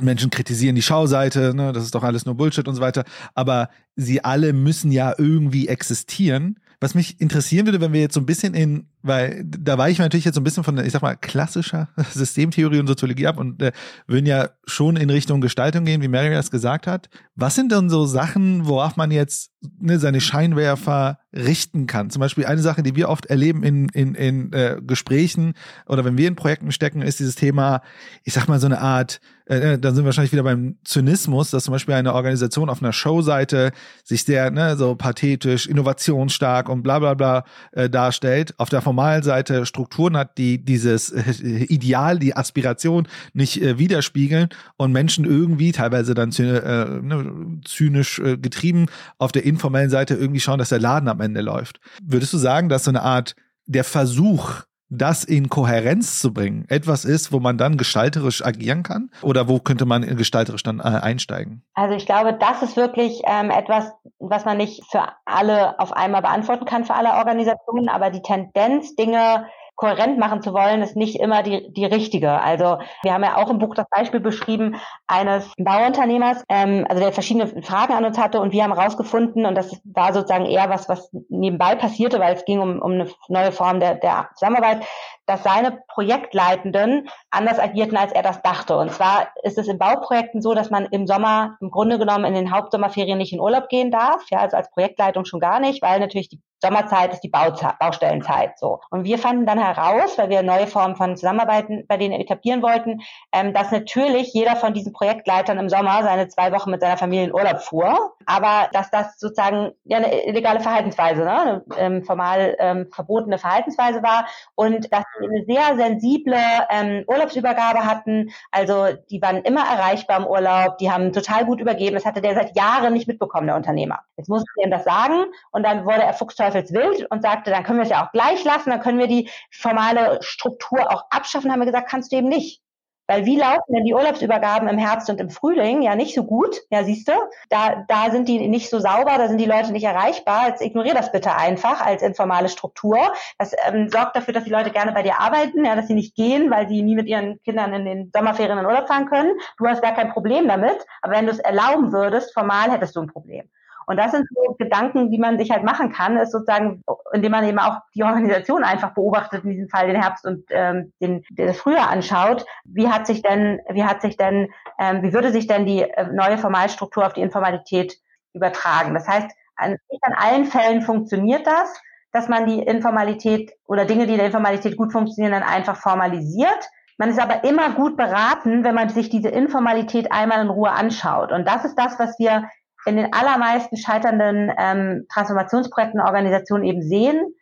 C: Menschen kritisieren die Schauseite, ne, das ist doch alles nur Bullshit und so weiter, aber sie alle müssen ja irgendwie existieren. Was mich interessieren würde, wenn wir jetzt so ein bisschen in weil da war ich natürlich jetzt so ein bisschen von, ich sag mal, klassischer [laughs] Systemtheorie und Soziologie ab und äh, würden ja schon in Richtung Gestaltung gehen, wie Mary das gesagt hat. Was sind denn so Sachen, worauf man jetzt ne, seine Scheinwerfer richten kann? Zum Beispiel eine Sache, die wir oft erleben in, in, in äh, Gesprächen oder wenn wir in Projekten stecken, ist dieses Thema, ich sag mal, so eine Art, äh, äh dann sind wir wahrscheinlich wieder beim Zynismus, dass zum Beispiel eine Organisation auf einer Showseite sich sehr ne, so pathetisch, innovationsstark und bla bla bla äh, darstellt. Auf der Formalseite Strukturen hat, die dieses äh, Ideal, die Aspiration nicht äh, widerspiegeln und Menschen irgendwie teilweise dann äh, ne, zynisch äh, getrieben auf der informellen Seite irgendwie schauen, dass der Laden am Ende läuft. Würdest du sagen, dass so eine Art der Versuch, das in Kohärenz zu bringen, etwas ist, wo man dann gestalterisch agieren kann? Oder wo könnte man gestalterisch dann äh, einsteigen?
B: Also ich glaube, das ist wirklich ähm, etwas, was man nicht für alle auf einmal beantworten kann, für alle Organisationen, aber die Tendenz, Dinge kohärent machen zu wollen, ist nicht immer die, die richtige. Also wir haben ja auch im Buch das Beispiel beschrieben eines Bauunternehmers, ähm, also der verschiedene Fragen an uns hatte und wir haben herausgefunden, und das war sozusagen eher was, was nebenbei passierte, weil es ging um, um eine neue Form der, der Zusammenarbeit, dass seine Projektleitenden anders agierten, als er das dachte. Und zwar ist es in Bauprojekten so, dass man im Sommer im Grunde genommen in den Hauptsommerferien nicht in Urlaub gehen darf, ja, also als Projektleitung schon gar nicht, weil natürlich die Sommerzeit ist die Bauzeit, Baustellenzeit so. Und wir fanden dann heraus, weil wir neue Formen von Zusammenarbeiten bei denen etablieren wollten, ähm, dass natürlich jeder von diesen Projektleitern im Sommer seine zwei Wochen mit seiner Familie in Urlaub fuhr, aber dass das sozusagen ja eine illegale Verhaltensweise, ne, eine ähm, formal ähm, verbotene Verhaltensweise war und dass eine sehr sensible ähm, Urlaubsübergabe hatten. Also die waren immer erreichbar im Urlaub, die haben total gut übergeben. Das hatte der seit Jahren nicht mitbekommen, der Unternehmer. Jetzt musste ich ihm das sagen und dann wurde er fuchsteufelswild und sagte, dann können wir es ja auch gleich lassen, dann können wir die formale Struktur auch abschaffen. Haben wir gesagt, kannst du eben nicht. Weil wie laufen denn die Urlaubsübergaben im Herbst und im Frühling? Ja, nicht so gut. Ja, siehst du, da, da sind die nicht so sauber, da sind die Leute nicht erreichbar. Jetzt ignorier das bitte einfach als informale Struktur. Das ähm, sorgt dafür, dass die Leute gerne bei dir arbeiten, ja, dass sie nicht gehen, weil sie nie mit ihren Kindern in den Sommerferien in Urlaub fahren können. Du hast gar kein Problem damit. Aber wenn du es erlauben würdest, formal hättest du ein Problem. Und das sind so Gedanken, die man sich halt machen kann, ist sozusagen, indem man eben auch die Organisation einfach beobachtet, in diesem Fall den Herbst und ähm, den, den Frühjahr anschaut. Wie hat sich denn, wie hat sich denn, ähm, wie würde sich denn die äh, neue Formalstruktur auf die Informalität übertragen? Das heißt, an, nicht an allen Fällen funktioniert das, dass man die Informalität oder Dinge, die in der Informalität gut funktionieren, dann einfach formalisiert. Man ist aber immer gut beraten, wenn man sich diese Informalität einmal in Ruhe anschaut. Und das ist das, was wir in den allermeisten scheiternden ähm, Transformationsprojekten Organisationen eben sehen,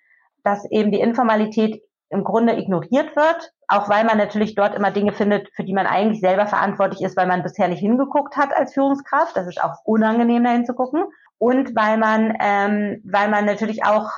B: dass eben die Informalität im Grunde ignoriert wird, auch weil man natürlich dort immer Dinge findet, für die man eigentlich selber verantwortlich ist, weil man bisher nicht hingeguckt hat als Führungskraft. Das ist auch unangenehm, da hinzugucken. Und weil man, ähm, weil man natürlich auch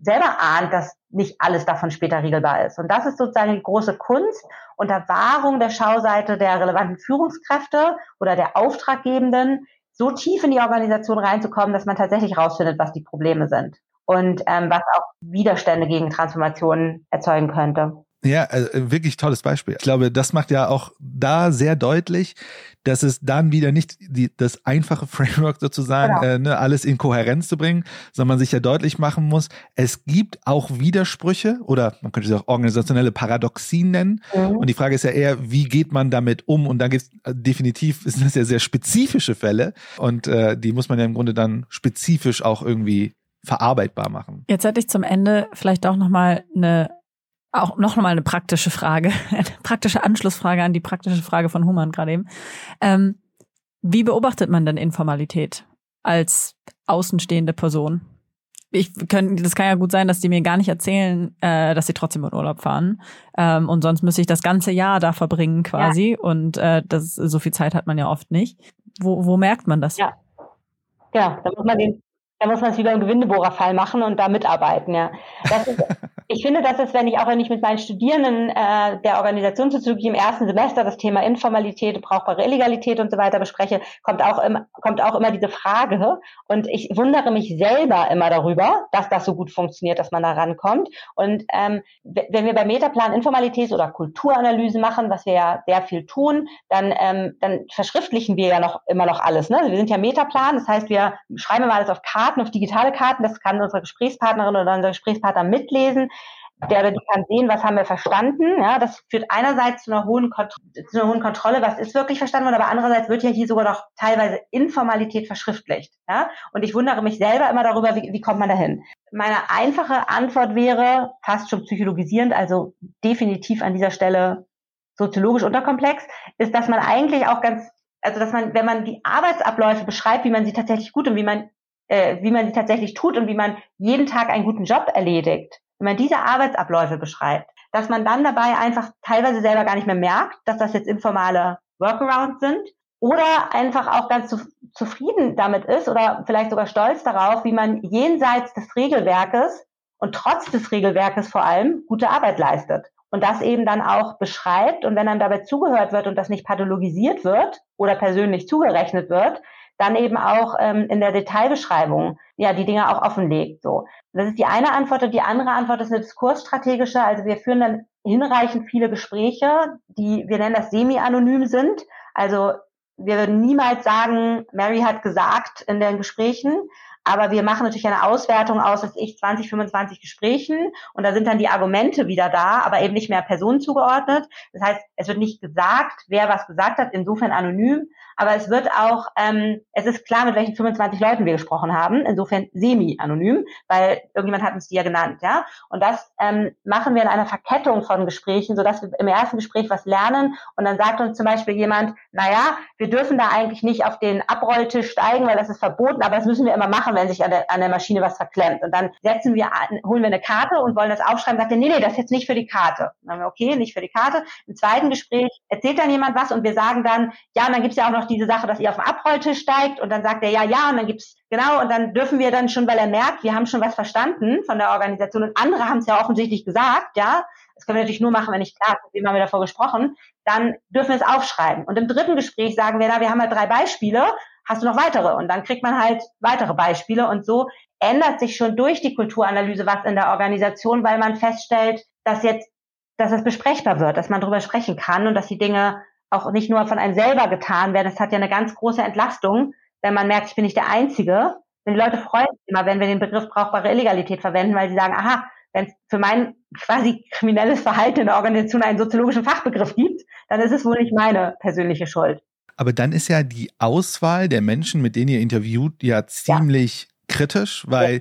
B: selber ahnt, dass nicht alles davon später regelbar ist. Und das ist sozusagen die große Kunst unter Wahrung der Schauseite der relevanten Führungskräfte oder der Auftraggebenden so tief in die Organisation reinzukommen, dass man tatsächlich rausfindet, was die Probleme sind und ähm, was auch Widerstände gegen Transformationen erzeugen könnte.
C: Ja, also wirklich tolles Beispiel. Ich glaube, das macht ja auch da sehr deutlich, dass es dann wieder nicht die, das einfache [laughs] Framework sozusagen, genau. äh, ne, alles in Kohärenz zu bringen, sondern man sich ja deutlich machen muss, es gibt auch Widersprüche oder man könnte sie auch organisationelle Paradoxien nennen. Mhm. Und die Frage ist ja eher, wie geht man damit um? Und da gibt es äh, definitiv, [laughs] sind das ja sehr spezifische Fälle und äh, die muss man ja im Grunde dann spezifisch auch irgendwie verarbeitbar machen.
D: Jetzt hätte ich zum Ende vielleicht auch nochmal eine auch noch mal eine praktische Frage, [laughs] eine praktische Anschlussfrage an die praktische Frage von Human gerade eben. Ähm, wie beobachtet man denn Informalität als außenstehende Person? ich können, das kann ja gut sein, dass die mir gar nicht erzählen, äh, dass sie trotzdem in Urlaub fahren. Ähm, und sonst müsste ich das ganze Jahr da verbringen quasi. Ja. Und äh, das so viel Zeit hat man ja oft nicht. Wo, wo merkt man das?
B: Ja. Ja, da muss man den, da muss man es wie beim Gewindebohrerfall machen und da mitarbeiten, ja. Das ist, [laughs] ich finde, das ist, wenn ich auch wenn ich mit meinen Studierenden äh, der Organisationssoziologie im ersten Semester das Thema Informalität, brauchbare Illegalität und so weiter bespreche, kommt auch immer, kommt auch immer diese Frage. Und ich wundere mich selber immer darüber, dass das so gut funktioniert, dass man da rankommt. Und ähm, wenn wir bei Metaplan Informalität oder Kulturanalyse machen, was wir ja sehr viel tun, dann, ähm, dann verschriftlichen wir ja noch immer noch alles. Ne? Wir sind ja Metaplan, das heißt, wir schreiben immer alles auf Karten, auf digitale Karten. Das kann unsere Gesprächspartnerin oder unser Gesprächspartner mitlesen der oder die kann sehen, was haben wir verstanden. Ja, das führt einerseits zu einer hohen, zu einer hohen Kontrolle, was ist wirklich verstanden worden, aber andererseits wird ja hier sogar noch teilweise Informalität verschriftlicht. Ja, und ich wundere mich selber immer darüber, wie, wie kommt man dahin? Meine einfache Antwort wäre fast schon psychologisierend, also definitiv an dieser Stelle soziologisch unterkomplex, ist, dass man eigentlich auch ganz, also dass man, wenn man die Arbeitsabläufe beschreibt, wie man sie tatsächlich gut und wie man äh, wie man sie tatsächlich tut und wie man jeden Tag einen guten Job erledigt, wenn man diese Arbeitsabläufe beschreibt, dass man dann dabei einfach teilweise selber gar nicht mehr merkt, dass das jetzt informale Workarounds sind oder einfach auch ganz zu, zufrieden damit ist oder vielleicht sogar stolz darauf, wie man jenseits des Regelwerkes und trotz des Regelwerkes vor allem gute Arbeit leistet. Und das eben dann auch beschreibt. Und wenn dann dabei zugehört wird und das nicht pathologisiert wird oder persönlich zugerechnet wird, dann eben auch ähm, in der Detailbeschreibung ja die Dinge auch offenlegt. So, das ist die eine Antwort und die andere Antwort ist eine diskursstrategische. Also wir führen dann hinreichend viele Gespräche, die wir nennen das semi-anonym sind. Also wir würden niemals sagen, Mary hat gesagt in den Gesprächen, aber wir machen natürlich eine Auswertung aus, dass ich 20, 25 Gesprächen. Und da sind dann die Argumente wieder da, aber eben nicht mehr Personen zugeordnet. Das heißt, es wird nicht gesagt, wer was gesagt hat, insofern anonym, aber es wird auch, ähm, es ist klar, mit welchen 25 Leuten wir gesprochen haben, insofern semi-anonym, weil irgendjemand hat uns die ja genannt, ja. Und das ähm, machen wir in einer Verkettung von Gesprächen, sodass wir im ersten Gespräch was lernen. Und dann sagt uns zum Beispiel jemand, naja, wir dürfen da eigentlich nicht auf den Abrolltisch steigen, weil das ist verboten, aber das müssen wir immer machen, wenn sich an der, an der Maschine was verklemmt. Und dann setzen wir holen wir eine Karte und wollen das aufschreiben, sagt er, nee, nee, das ist jetzt nicht für die Karte. Dann haben wir, okay, nicht für die Karte. Im zweiten Gespräch erzählt dann jemand was und wir sagen dann, ja, und dann gibt's ja auch noch diese Sache, dass ihr auf den Abrolltisch steigt und dann sagt er ja, ja und dann gibt's genau und dann dürfen wir dann schon, weil er merkt, wir haben schon was verstanden von der Organisation und andere haben es ja offensichtlich gesagt, ja, das können wir natürlich nur machen, wenn ich klar mit wem haben wir davor gesprochen, dann dürfen wir es aufschreiben. Und im dritten Gespräch sagen wir, na, wir haben halt drei Beispiele, hast du noch weitere? Und dann kriegt man halt weitere Beispiele und so ändert sich schon durch die Kulturanalyse was in der Organisation, weil man feststellt, dass jetzt, dass es besprechbar wird, dass man darüber sprechen kann und dass die Dinge auch nicht nur von einem selber getan werden. Es hat ja eine ganz große Entlastung, wenn man merkt, ich bin nicht der Einzige. Denn die Leute freuen sich immer, wenn wir den Begriff brauchbare Illegalität verwenden, weil sie sagen, aha, wenn es für mein quasi kriminelles Verhalten in der Organisation einen soziologischen Fachbegriff gibt, dann ist es wohl nicht meine persönliche Schuld.
C: Aber dann ist ja die Auswahl der Menschen, mit denen ihr interviewt, ja ziemlich ja. kritisch, weil ja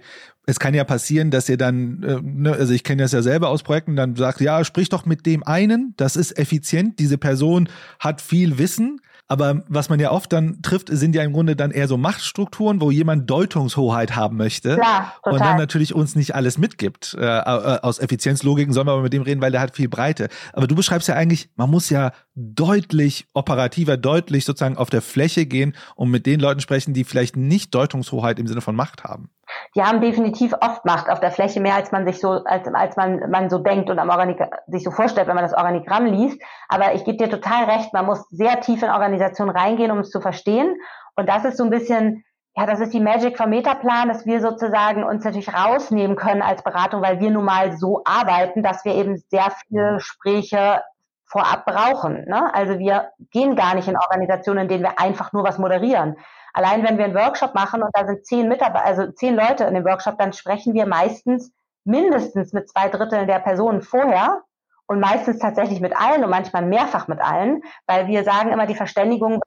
C: es kann ja passieren, dass ihr dann, äh, ne, also ich kenne das ja selber aus Projekten, dann sagt, ja, sprich doch mit dem einen, das ist effizient, diese Person hat viel Wissen, aber was man ja oft dann trifft, sind ja im Grunde dann eher so Machtstrukturen, wo jemand Deutungshoheit haben möchte
B: ja,
C: total. und dann natürlich uns nicht alles mitgibt. Äh, äh, aus Effizienzlogiken sollen wir aber mit dem reden, weil der hat viel Breite. Aber du beschreibst ja eigentlich, man muss ja deutlich operativer, deutlich sozusagen auf der Fläche gehen und mit den Leuten sprechen, die vielleicht nicht Deutungshoheit im Sinne von Macht haben
B: die haben definitiv oft Macht auf der Fläche, mehr als man sich so, als, als man, man so denkt und am Organik sich so vorstellt, wenn man das Organigramm liest. Aber ich gebe dir total recht, man muss sehr tief in Organisationen reingehen, um es zu verstehen. Und das ist so ein bisschen, ja, das ist die Magic vom Metaplan, dass wir sozusagen uns natürlich rausnehmen können als Beratung, weil wir nun mal so arbeiten, dass wir eben sehr viele Gespräche vorab brauchen. Ne? Also wir gehen gar nicht in Organisationen, in denen wir einfach nur was moderieren. Allein wenn wir einen Workshop machen und da sind zehn Mitarbeiter, also zehn Leute in dem Workshop, dann sprechen wir meistens mindestens mit zwei Dritteln der Personen vorher und meistens tatsächlich mit allen und manchmal mehrfach mit allen, weil wir sagen immer, die Verständigung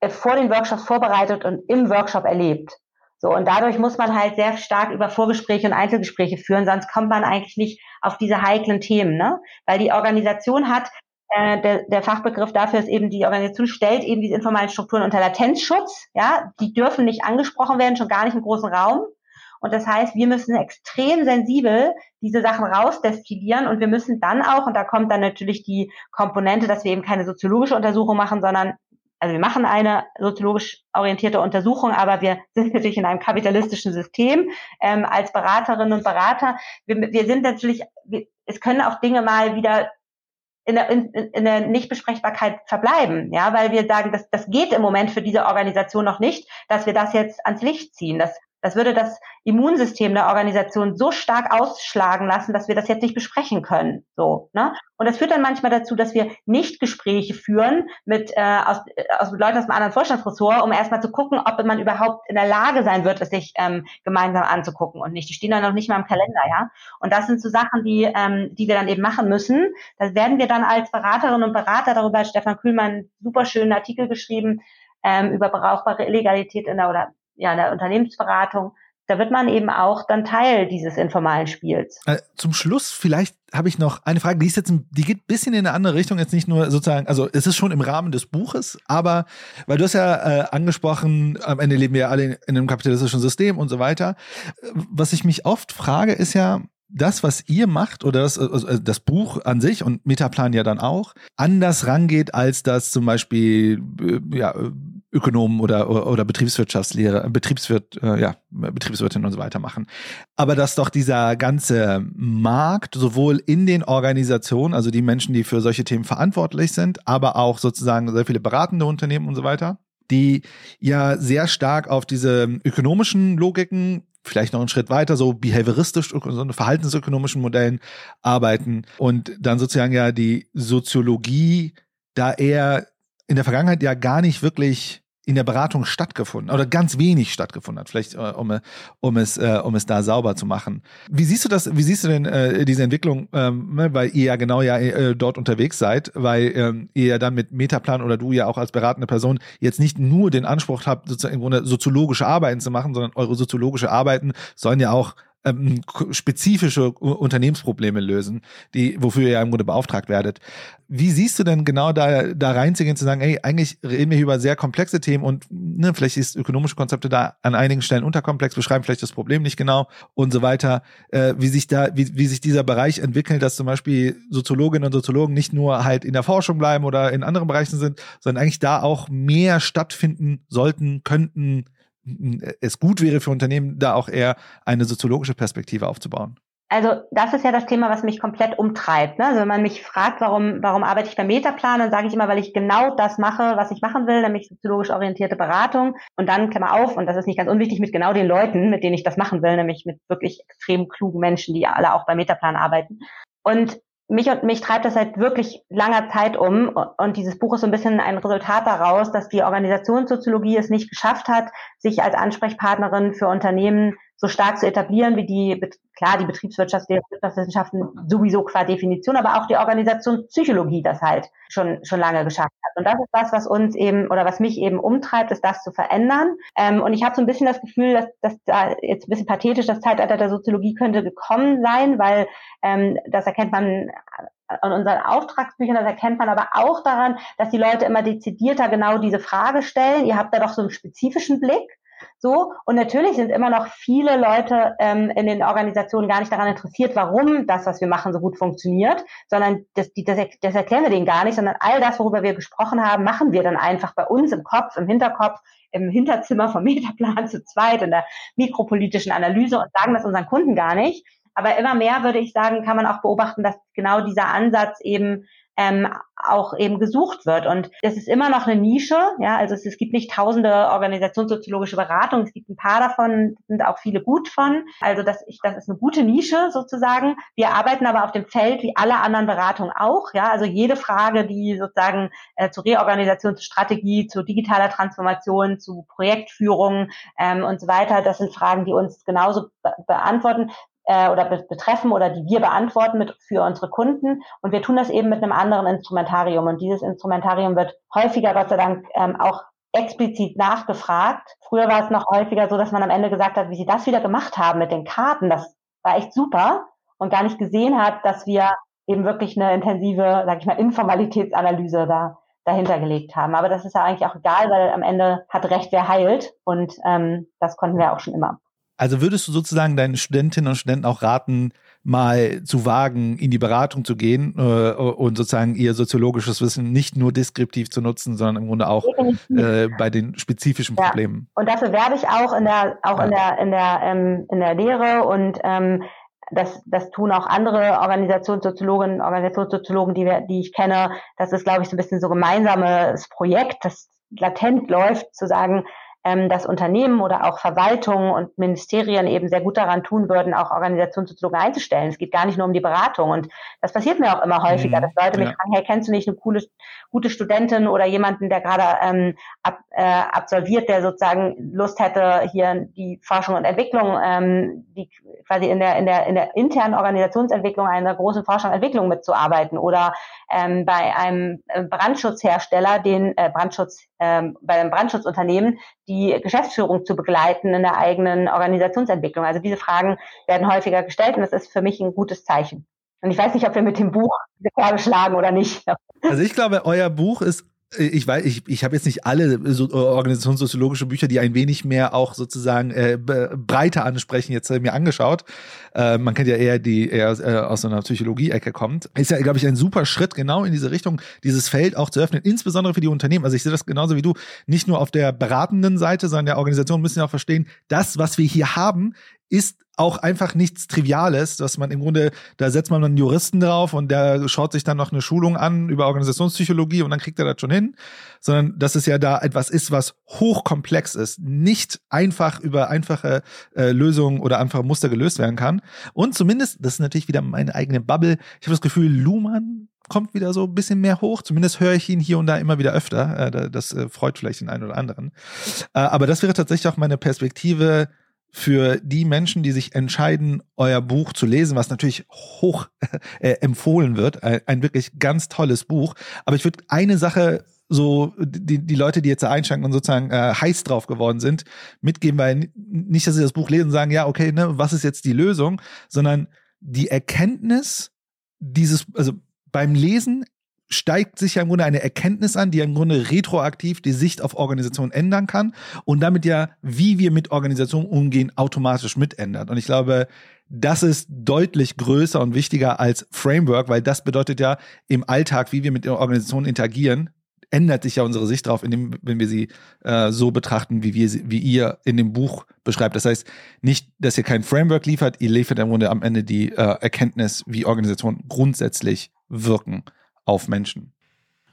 B: wird vor den Workshops vorbereitet und im Workshop erlebt. So, und dadurch muss man halt sehr stark über Vorgespräche und Einzelgespräche führen, sonst kommt man eigentlich nicht auf diese heiklen Themen, ne? Weil die Organisation hat äh, der, der Fachbegriff dafür ist eben, die Organisation stellt eben diese informalen Strukturen unter Latenzschutz. Ja, die dürfen nicht angesprochen werden, schon gar nicht im großen Raum. Und das heißt, wir müssen extrem sensibel diese Sachen rausdestillieren und wir müssen dann auch, und da kommt dann natürlich die Komponente, dass wir eben keine soziologische Untersuchung machen, sondern also wir machen eine soziologisch orientierte Untersuchung, aber wir sind [laughs] natürlich in einem kapitalistischen System ähm, als Beraterinnen und Berater. Wir, wir sind natürlich, wir, es können auch Dinge mal wieder in der, in, in der Nichtbesprechbarkeit verbleiben, ja, weil wir sagen, das, das geht im Moment für diese Organisation noch nicht, dass wir das jetzt ans Licht ziehen. Das das würde das Immunsystem der Organisation so stark ausschlagen lassen, dass wir das jetzt nicht besprechen können. So, ne? Und das führt dann manchmal dazu, dass wir nicht Gespräche führen mit, äh, aus, äh, aus Leuten aus einem anderen Vorstandsressort, um erstmal zu gucken, ob man überhaupt in der Lage sein wird, es sich ähm, gemeinsam anzugucken und nicht. Die stehen dann noch nicht mal im Kalender, ja. Und das sind so Sachen, die, ähm, die wir dann eben machen müssen. Das werden wir dann als Beraterinnen und Berater, darüber Stefan Kühlmann super schönen Artikel geschrieben, ähm, über brauchbare Illegalität in der oder ja, der Unternehmensberatung, da wird man eben auch dann Teil dieses informalen Spiels.
C: Äh, zum Schluss vielleicht habe ich noch eine Frage, die ist jetzt, die geht ein bisschen in eine andere Richtung, jetzt nicht nur sozusagen, also es ist schon im Rahmen des Buches, aber weil du hast ja äh, angesprochen, am Ende leben wir alle in, in einem kapitalistischen System und so weiter. Was ich mich oft frage, ist ja, das, was ihr macht oder das, also das Buch an sich und Metaplan ja dann auch, anders rangeht, als das zum Beispiel äh, ja, Ökonomen oder, oder Betriebswirtschaftslehrer, Betriebswirt, äh, ja, Betriebswirtin und so weiter machen. Aber dass doch dieser ganze Markt sowohl in den Organisationen, also die Menschen, die für solche Themen verantwortlich sind, aber auch sozusagen sehr viele beratende Unternehmen und so weiter, die ja sehr stark auf diese ökonomischen Logiken vielleicht noch einen Schritt weiter, so behavioristisch, so verhaltensökonomischen Modellen arbeiten und dann sozusagen ja die Soziologie da eher in der Vergangenheit ja gar nicht wirklich in der Beratung stattgefunden oder ganz wenig stattgefunden hat, vielleicht äh, um, um es äh, um es da sauber zu machen. Wie siehst du das? Wie siehst du denn äh, diese Entwicklung, ähm, ne, weil ihr ja genau ja äh, dort unterwegs seid, weil ähm, ihr ja dann mit Metaplan oder du ja auch als beratende Person jetzt nicht nur den Anspruch habt, sozusagen im Grunde soziologische Arbeiten zu machen, sondern eure soziologische Arbeiten sollen ja auch ähm, spezifische Unternehmensprobleme lösen, die, wofür ihr ja im Grunde beauftragt werdet. Wie siehst du denn genau da, da reinzugehen, zu sagen, ey, eigentlich reden wir hier über sehr komplexe Themen und ne, vielleicht ist ökonomische Konzepte da an einigen Stellen unterkomplex, beschreiben vielleicht das Problem nicht genau und so weiter. Äh, wie sich da, wie, wie sich dieser Bereich entwickelt, dass zum Beispiel Soziologinnen und Soziologen nicht nur halt in der Forschung bleiben oder in anderen Bereichen sind, sondern eigentlich da auch mehr stattfinden sollten, könnten, es gut wäre für Unternehmen, da auch eher eine soziologische Perspektive aufzubauen?
B: Also das ist ja das Thema, was mich komplett umtreibt. Ne? Also wenn man mich fragt, warum, warum arbeite ich beim Metaplan, dann sage ich immer, weil ich genau das mache, was ich machen will, nämlich soziologisch orientierte Beratung. Und dann, Klammer auf, und das ist nicht ganz unwichtig, mit genau den Leuten, mit denen ich das machen will, nämlich mit wirklich extrem klugen Menschen, die alle auch beim Metaplan arbeiten. Und mich und mich treibt das seit wirklich langer Zeit um. Und dieses Buch ist so ein bisschen ein Resultat daraus, dass die Organisationssoziologie es nicht geschafft hat, sich als Ansprechpartnerin für Unternehmen so stark zu etablieren, wie die, klar, die Betriebswirtschaftswissenschaften sowieso qua Definition, aber auch die Organisationspsychologie das halt schon, schon lange geschafft hat. Und das ist das, was uns eben oder was mich eben umtreibt, ist das zu verändern. Ähm, und ich habe so ein bisschen das Gefühl, dass, dass da jetzt ein bisschen pathetisch das Zeitalter der Soziologie könnte gekommen sein, weil ähm, das erkennt man an unseren Auftragsbüchern, das erkennt man aber auch daran, dass die Leute immer dezidierter genau diese Frage stellen. Ihr habt da doch so einen spezifischen Blick. So, und natürlich sind immer noch viele Leute ähm, in den Organisationen gar nicht daran interessiert, warum das, was wir machen, so gut funktioniert, sondern das, die, das, das erklären wir denen gar nicht, sondern all das, worüber wir gesprochen haben, machen wir dann einfach bei uns im Kopf, im Hinterkopf, im Hinterzimmer vom [laughs] Metaplan zu zweit, in der mikropolitischen Analyse und sagen das unseren Kunden gar nicht. Aber immer mehr, würde ich sagen, kann man auch beobachten, dass genau dieser Ansatz eben ähm, auch eben gesucht wird. Und es ist immer noch eine Nische, ja, also es, es gibt nicht tausende organisationssoziologische Beratungen, es gibt ein paar davon, sind auch viele gut von. Also das, ich, das ist eine gute Nische sozusagen. Wir arbeiten aber auf dem Feld wie alle anderen Beratungen auch, ja, also jede Frage, die sozusagen äh, zur Reorganisationsstrategie, zu digitaler Transformation, zu Projektführung ähm, und so weiter, das sind Fragen, die uns genauso be beantworten äh, oder be betreffen oder die wir beantworten mit für unsere Kunden. Und wir tun das eben mit einem anderen Instrumentarium. Und dieses Instrumentarium wird häufiger, Gott sei Dank, ähm, auch explizit nachgefragt. Früher war es noch häufiger so, dass man am Ende gesagt hat, wie sie das wieder gemacht haben mit den Karten. Das war echt super und gar nicht gesehen hat, dass wir eben wirklich eine intensive, sag ich mal, Informalitätsanalyse da dahinter gelegt haben. Aber das ist ja eigentlich auch egal, weil am Ende hat Recht, wer heilt. Und ähm, das konnten wir auch schon immer.
C: Also würdest du sozusagen deinen Studentinnen und Studenten auch raten, mal zu wagen, in die Beratung zu gehen äh, und sozusagen ihr soziologisches Wissen nicht nur deskriptiv zu nutzen, sondern im Grunde auch äh, bei den spezifischen ja. Problemen.
B: Und dafür werbe ich auch in der auch ja. in der in der ähm, in der Lehre und ähm, das, das tun auch andere Organisationssoziologen, Organisationssoziologen, die, wir, die ich kenne. Das ist, glaube ich, so ein bisschen so gemeinsames Projekt, das latent läuft, zu sagen, ähm, dass Unternehmen oder auch Verwaltungen und Ministerien eben sehr gut daran tun würden, auch Organisationssoziologen einzustellen. Es geht gar nicht nur um die Beratung. Und das passiert mir auch immer häufiger, mhm. dass Leute mich fragen, hey, kennst du nicht eine coole, gute Studentin oder jemanden, der gerade ähm, ab, äh, absolviert, der sozusagen Lust hätte, hier die Forschung und Entwicklung, ähm, die quasi in der, in der, in der internen Organisationsentwicklung einer großen Forschung und Entwicklung mitzuarbeiten oder ähm, bei einem Brandschutzhersteller, den äh, Brandschutz, ähm, bei einem Brandschutzunternehmen, die Geschäftsführung zu begleiten in der eigenen Organisationsentwicklung. Also diese Fragen werden häufiger gestellt und das ist für mich ein gutes Zeichen. Und ich weiß nicht, ob wir mit dem Buch diese Kerbe schlagen oder nicht.
C: Also ich glaube, euer Buch ist ich weiß, ich, ich habe jetzt nicht alle so, äh, organisationssoziologische Bücher, die ein wenig mehr auch sozusagen äh, breiter ansprechen, jetzt äh, mir angeschaut. Äh, man kennt ja eher die eher äh, aus so einer Psychologie-Ecke kommt. Ist ja, glaube ich, ein super Schritt genau in diese Richtung, dieses Feld auch zu öffnen, insbesondere für die Unternehmen. Also ich sehe das genauso wie du, nicht nur auf der beratenden Seite, sondern der Organisation müssen ja auch verstehen, das, was wir hier haben, ist auch einfach nichts Triviales, dass man im Grunde, da setzt man einen Juristen drauf und der schaut sich dann noch eine Schulung an über Organisationspsychologie und dann kriegt er das schon hin, sondern dass es ja da etwas ist, was hochkomplex ist, nicht einfach über einfache äh, Lösungen oder einfache Muster gelöst werden kann. Und zumindest, das ist natürlich wieder meine eigene Bubble, ich habe das Gefühl, Luhmann kommt wieder so ein bisschen mehr hoch. Zumindest höre ich ihn hier und da immer wieder öfter. Äh, das äh, freut vielleicht den einen oder anderen. Äh, aber das wäre tatsächlich auch meine Perspektive für die Menschen, die sich entscheiden, euer Buch zu lesen, was natürlich hoch [laughs] äh, empfohlen wird. Ein, ein, wirklich ganz tolles Buch. Aber ich würde eine Sache so die, die Leute, die jetzt da einschränken und sozusagen äh, heiß drauf geworden sind, mitgeben, weil nicht, dass sie das Buch lesen und sagen, ja, okay, ne, was ist jetzt die Lösung, sondern die Erkenntnis dieses, also beim Lesen steigt sich ja im Grunde eine Erkenntnis an, die ja im Grunde retroaktiv die Sicht auf Organisation ändern kann und damit ja, wie wir mit Organisation umgehen, automatisch mitändert. Und ich glaube, das ist deutlich größer und wichtiger als Framework, weil das bedeutet ja im Alltag, wie wir mit der Organisation interagieren, ändert sich ja unsere Sicht darauf, indem, wenn wir sie äh, so betrachten, wie wir wie ihr in dem Buch beschreibt. Das heißt, nicht, dass ihr kein Framework liefert, ihr liefert im Grunde am Ende die äh, Erkenntnis, wie Organisationen grundsätzlich wirken auf Menschen.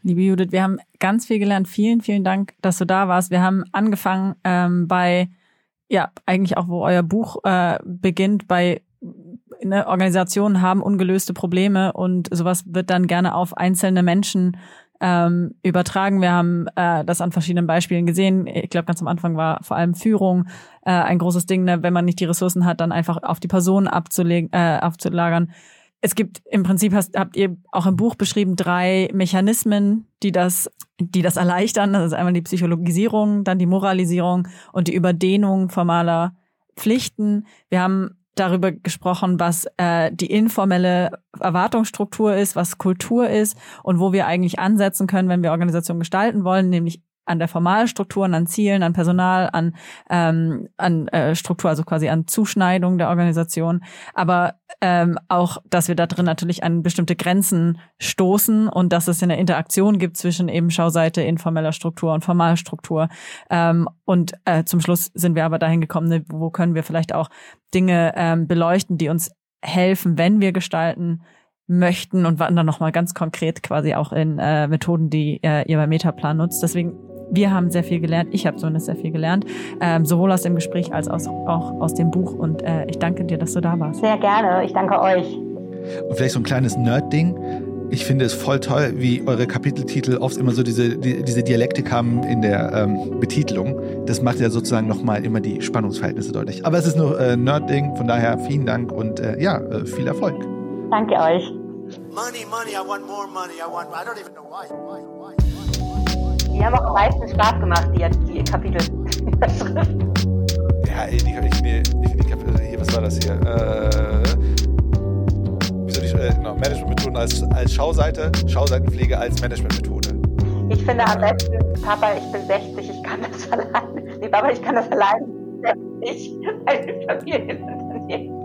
D: Liebe Judith, wir haben ganz viel gelernt. Vielen, vielen Dank, dass du da warst. Wir haben angefangen ähm, bei, ja, eigentlich auch, wo euer Buch äh, beginnt, bei ne, Organisationen haben ungelöste Probleme und sowas wird dann gerne auf einzelne Menschen ähm, übertragen. Wir haben äh, das an verschiedenen Beispielen gesehen. Ich glaube, ganz am Anfang war vor allem Führung äh, ein großes Ding, ne? wenn man nicht die Ressourcen hat, dann einfach auf die Person abzulegen, äh, aufzulagern es gibt im Prinzip hast, habt ihr auch im Buch beschrieben drei Mechanismen, die das, die das erleichtern. Das ist einmal die Psychologisierung, dann die Moralisierung und die Überdehnung formaler Pflichten. Wir haben darüber gesprochen, was äh, die informelle Erwartungsstruktur ist, was Kultur ist und wo wir eigentlich ansetzen können, wenn wir Organisationen gestalten wollen, nämlich an der Formalstrukturen, an Zielen, an Personal, an, ähm, an äh, Struktur, also quasi an Zuschneidung der Organisation, aber ähm, auch, dass wir da drin natürlich an bestimmte Grenzen stoßen und dass es eine Interaktion gibt zwischen eben Schauseite, informeller Struktur und Formalstruktur. Ähm, und äh, zum Schluss sind wir aber dahin gekommen, ne, wo können wir vielleicht auch Dinge ähm, beleuchten, die uns helfen, wenn wir gestalten, möchten und waren dann nochmal ganz konkret quasi auch in äh, Methoden, die äh, ihr beim Metaplan nutzt. Deswegen wir haben sehr viel gelernt. Ich habe zumindest sehr viel gelernt, ähm, sowohl aus dem Gespräch als aus, auch aus dem Buch. Und äh, ich danke dir, dass du da warst.
B: Sehr gerne. Ich danke euch.
C: Und vielleicht so ein kleines Nerd-Ding. Ich finde es voll toll, wie eure Kapiteltitel oft immer so diese, die, diese Dialektik haben in der ähm, Betitelung. Das macht ja sozusagen nochmal immer die Spannungsverhältnisse deutlich. Aber es ist nur äh, Nerd-Ding, von daher vielen Dank und äh, ja, äh, viel Erfolg.
B: Danke euch. Money, money, I want more money. I want, I don't even know why. why, why. Die haben auch am meisten Spaß gemacht, die, die Kapitel.
C: ja, ich, ich, ich, ich, Kapitel, hier, was war das hier? Äh, wie soll ich, äh, genau, Managementmethoden als, als Schauseite, Schauseitenpflege als Managementmethode.
B: Ich finde am besten, Papa, ich bin 60, ich kann das [laughs] allein. Nee, Papa, ich kann das allein. nicht ein Familienunternehmen.